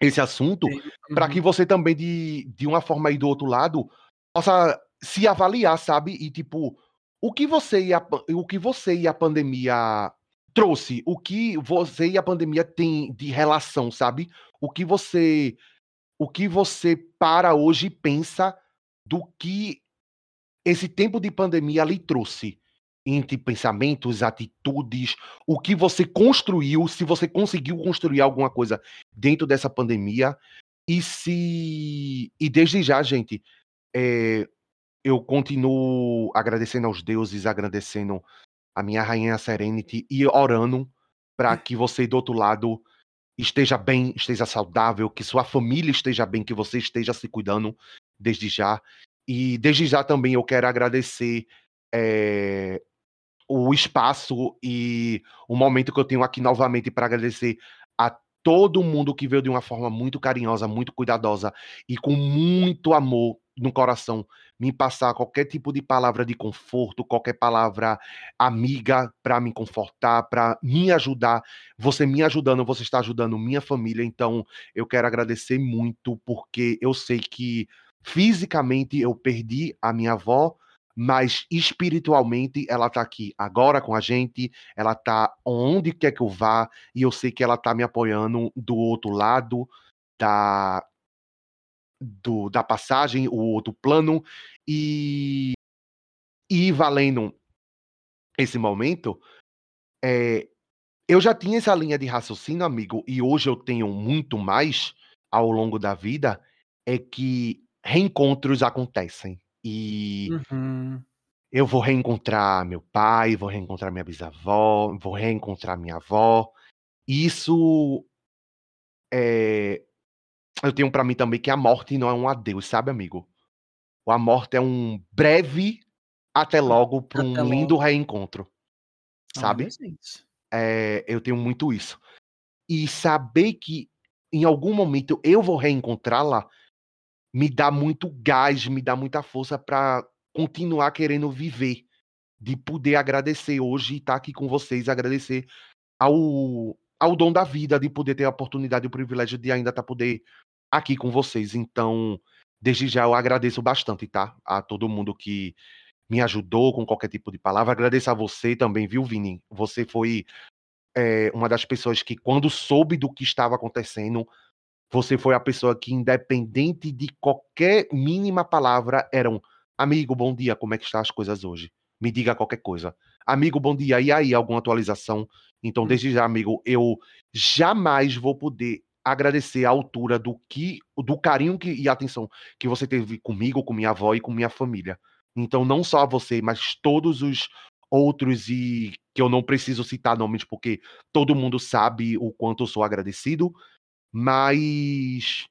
Speaker 6: esse assunto, uhum. para que você também, de, de uma forma aí do outro lado, possa se avaliar, sabe? E tipo, o que você e a, o que você e a pandemia trouxe, o que você e a pandemia têm de relação, sabe? O que você o que você para hoje pensa do que esse tempo de pandemia lhe trouxe entre pensamentos, atitudes, o que você construiu, se você conseguiu construir alguma coisa dentro dessa pandemia e se e desde já, gente, é, eu continuo agradecendo aos deuses, agradecendo a minha rainha Serenity e orando para que você do outro lado esteja bem, esteja saudável, que sua família esteja bem, que você esteja se cuidando desde já. E desde já também eu quero agradecer é, o espaço e o momento que eu tenho aqui novamente para agradecer a todo mundo que veio de uma forma muito carinhosa, muito cuidadosa e com muito amor no coração me passar qualquer tipo de palavra de conforto, qualquer palavra amiga para me confortar, para me ajudar. Você me ajudando, você está ajudando minha família, então eu quero agradecer muito porque eu sei que fisicamente eu perdi a minha avó, mas espiritualmente ela tá aqui agora com a gente, ela tá onde quer que eu vá, e eu sei que ela tá me apoiando do outro lado da do, da passagem, o outro plano, e e valendo esse momento, é, eu já tinha essa linha de raciocínio, amigo, e hoje eu tenho muito mais ao longo da vida, é que reencontros acontecem. E
Speaker 5: uhum.
Speaker 6: eu vou reencontrar meu pai, vou reencontrar minha bisavó, vou reencontrar minha avó. Isso é. Eu tenho para mim também que a morte não é um adeus, sabe, amigo? A morte é um breve até logo para um logo. lindo reencontro. Sabe? é, eu tenho muito isso. E saber que em algum momento eu vou reencontrá-la me dá muito gás, me dá muita força para continuar querendo viver, de poder agradecer hoje e estar tá aqui com vocês, agradecer ao, ao dom da vida, de poder ter a oportunidade e o privilégio de ainda estar tá poder aqui com vocês. Então, desde já eu agradeço bastante, tá? A todo mundo que me ajudou com qualquer tipo de palavra. Agradeço a você também, viu, Vini? Você foi é, uma das pessoas que, quando soube do que estava acontecendo, você foi a pessoa que, independente de qualquer mínima palavra, eram amigo, bom dia, como é que estão as coisas hoje? Me diga qualquer coisa. Amigo, bom dia, e aí, alguma atualização? Então, hum. desde já, amigo, eu jamais vou poder agradecer a altura do que, do carinho que, e atenção que você teve comigo, com minha avó e com minha família. Então, não só a você, mas todos os outros e que eu não preciso citar nomes porque todo mundo sabe o quanto eu sou agradecido. Mas,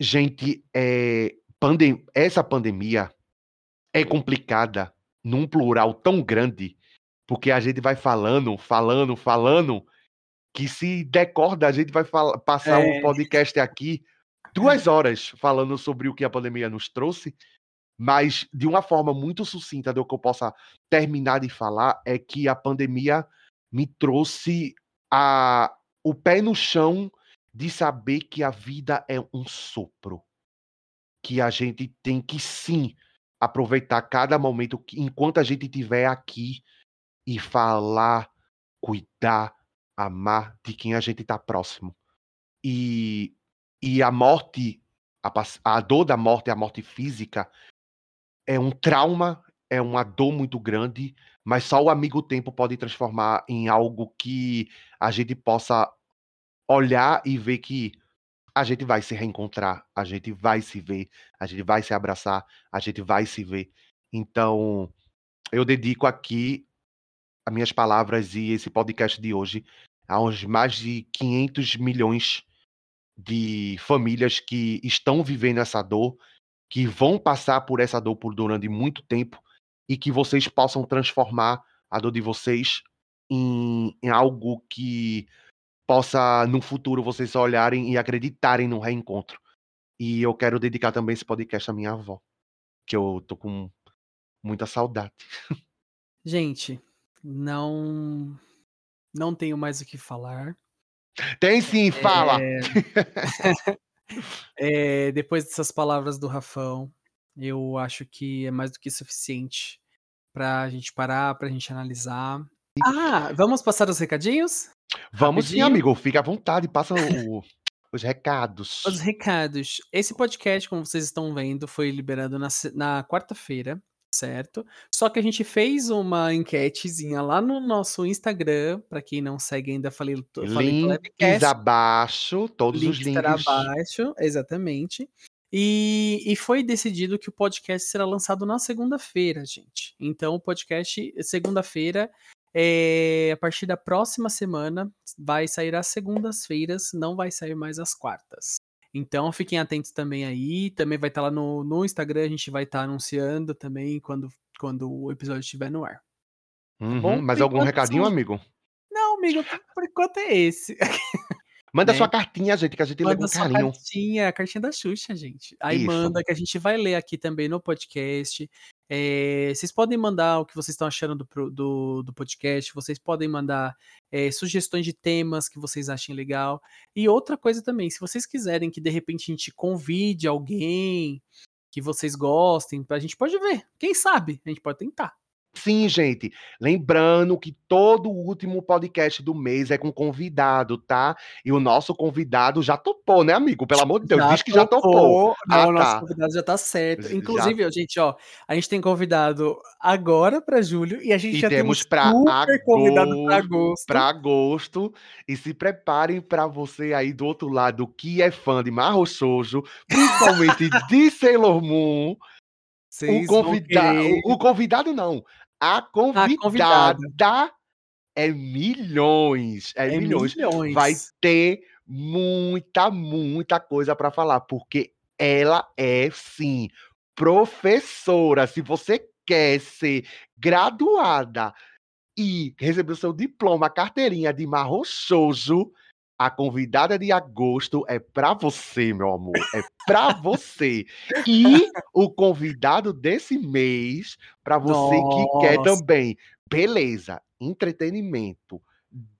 Speaker 6: gente, é, pandem essa pandemia é complicada num plural tão grande, porque a gente vai falando, falando, falando, que se decorda, a gente vai passar o é. um podcast aqui duas horas falando sobre o que a pandemia nos trouxe, mas de uma forma muito sucinta do que eu possa terminar de falar é que a pandemia me trouxe a, o pé no chão de saber que a vida é um sopro. Que a gente tem que sim aproveitar cada momento enquanto a gente estiver aqui e falar, cuidar, amar de quem a gente está próximo. E, e a morte, a, a dor da morte, a morte física, é um trauma, é uma dor muito grande, mas só o amigo tempo pode transformar em algo que a gente possa olhar e ver que a gente vai se reencontrar, a gente vai se ver, a gente vai se abraçar, a gente vai se ver. Então, eu dedico aqui as minhas palavras e esse podcast de hoje aos mais de 500 milhões de famílias que estão vivendo essa dor, que vão passar por essa dor por durante muito tempo e que vocês possam transformar a dor de vocês em, em algo que possa no futuro vocês olharem e acreditarem no reencontro. E eu quero dedicar também esse podcast à minha avó, que eu tô com muita saudade.
Speaker 5: Gente, não não tenho mais o que falar.
Speaker 6: Tem sim, fala!
Speaker 5: É, depois dessas palavras do Rafão, eu acho que é mais do que suficiente pra gente parar, pra gente analisar. Ah, vamos passar os recadinhos?
Speaker 6: Vamos sim,
Speaker 5: rapidinho.
Speaker 6: amigo, fica à vontade, passa o- os recados.
Speaker 5: Os recados. Esse podcast, como vocês estão vendo, foi liberado na, na quarta-feira, certo? Só que a gente fez uma enquetezinha lá no nosso Instagram, pra quem não segue ainda, falei, falei
Speaker 6: Links abaixo, todos
Speaker 5: link
Speaker 6: os links.
Speaker 5: abaixo, exatamente. E, e foi decidido que o podcast será lançado na segunda-feira, gente. Então, o podcast, segunda-feira, é, a partir da próxima semana, vai sair às segundas-feiras, não vai sair mais às quartas. Então, fiquem atentos também aí. Também vai estar lá no, no Instagram, a gente vai estar anunciando também quando, quando o episódio estiver no ar.
Speaker 6: Uhum,
Speaker 5: bom?
Speaker 6: Mas algum recadinho,
Speaker 5: são-
Speaker 6: amigo?
Speaker 5: Não, amigo, por enquanto é esse.
Speaker 6: Manda
Speaker 5: né?
Speaker 6: sua cartinha, gente, que a gente lê com
Speaker 5: Manda
Speaker 6: carinho.
Speaker 5: cartinha, a cartinha da Xuxa, gente. Aí
Speaker 6: Isso.
Speaker 5: manda que a gente vai ler aqui também no podcast. É, vocês podem mandar o que vocês estão achando do, do, do podcast, vocês podem mandar é, sugestões de temas que vocês achem legal. E outra coisa também, se vocês quiserem que de repente a gente convide alguém que vocês gostem, a gente pode ver. Quem sabe? A gente pode tentar.
Speaker 6: Sim, gente. Lembrando que todo o último podcast do mês é com convidado, tá? E o nosso convidado já topou, né, amigo? Pelo amor de Deus, diz que já topou.
Speaker 5: Não,
Speaker 6: Ah,
Speaker 5: o nosso
Speaker 6: tá.
Speaker 5: convidado já tá certo.
Speaker 6: Já-
Speaker 5: Inclusive, ó, gente, ó, a gente tem convidado agora pra julho e a gente
Speaker 6: E
Speaker 5: já
Speaker 6: temos
Speaker 5: tem
Speaker 6: pra
Speaker 5: super convidado pra
Speaker 6: agosto,
Speaker 5: agosto.
Speaker 6: Para agosto. E se preparem para você aí do outro lado que é fã de Marro Shoujo, principalmente de Sailor Moon. O
Speaker 5: Vocês vão
Speaker 6: convidado, o convidado não. A
Speaker 5: convidada.
Speaker 6: convidada é milhões, é,
Speaker 5: É
Speaker 6: milhões.
Speaker 5: milhões.
Speaker 6: Vai ter muita, muita coisa para falar, porque ela é sim professora. Se você quer ser graduada e receber o seu diploma, carteirinha de Marro Shoujo, a convidada de agosto é para você, meu amor. É para você. E o convidado desse mês, para você que quer
Speaker 5: Nossa.
Speaker 6: também beleza, entretenimento,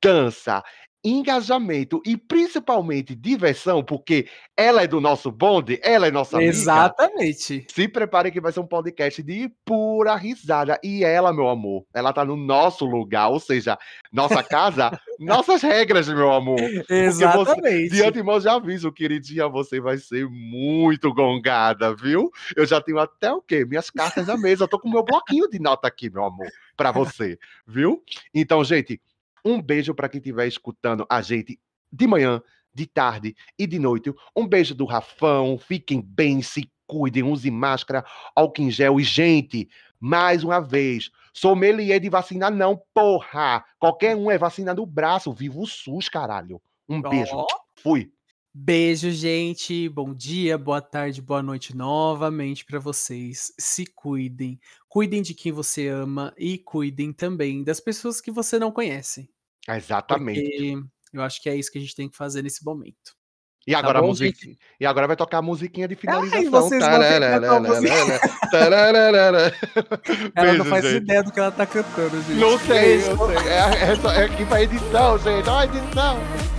Speaker 6: dança, engajamento e principalmente diversão, porque ela é do nosso bonde, ela é nossa amiga.
Speaker 5: Exatamente.
Speaker 6: Se prepare que vai ser um podcast de pura risada. E ela, meu amor, ela tá no nosso lugar, ou seja, nossa casa, nossas regras, meu amor.
Speaker 5: Exatamente.
Speaker 6: De antemão já aviso, queridinha, você vai ser muito gongada, viu? Eu já tenho até o quê? Minhas cartas na mesa. Eu tô com meu bloquinho de nota aqui, meu amor, pra você, viu? Então, gente, um beijo pra quem estiver escutando a gente de manhã, de tarde e de noite. Um beijo do Rafão. Fiquem bem, se cuidem, usem máscara, álcool em gel. E, gente, mais uma vez, sommelier de vacina não, porra! Qualquer um é vacina no braço. Viva o SUS, caralho. Um beijo.
Speaker 5: Ó.
Speaker 6: Fui.
Speaker 5: Beijo, gente. Bom dia, boa tarde, boa noite novamente pra vocês. Se cuidem. Cuidem de quem você ama e cuidem também das pessoas que você não conhece.
Speaker 6: Exatamente.
Speaker 5: Porque eu acho que é isso que a gente tem que fazer nesse momento.
Speaker 6: E agora,
Speaker 5: bom,
Speaker 6: a musiquinha, e agora vai tocar a musiquinha de finalização.
Speaker 5: vocês vão ter que cantar a música.
Speaker 6: Tararara.
Speaker 5: Ela
Speaker 6: Beijo,
Speaker 5: não faz
Speaker 6: gente.
Speaker 5: ideia do que ela tá cantando, gente.
Speaker 6: Não sei,
Speaker 5: Beijo.
Speaker 6: eu sei. É, é, é aqui pra edição, gente. Ó, a edição.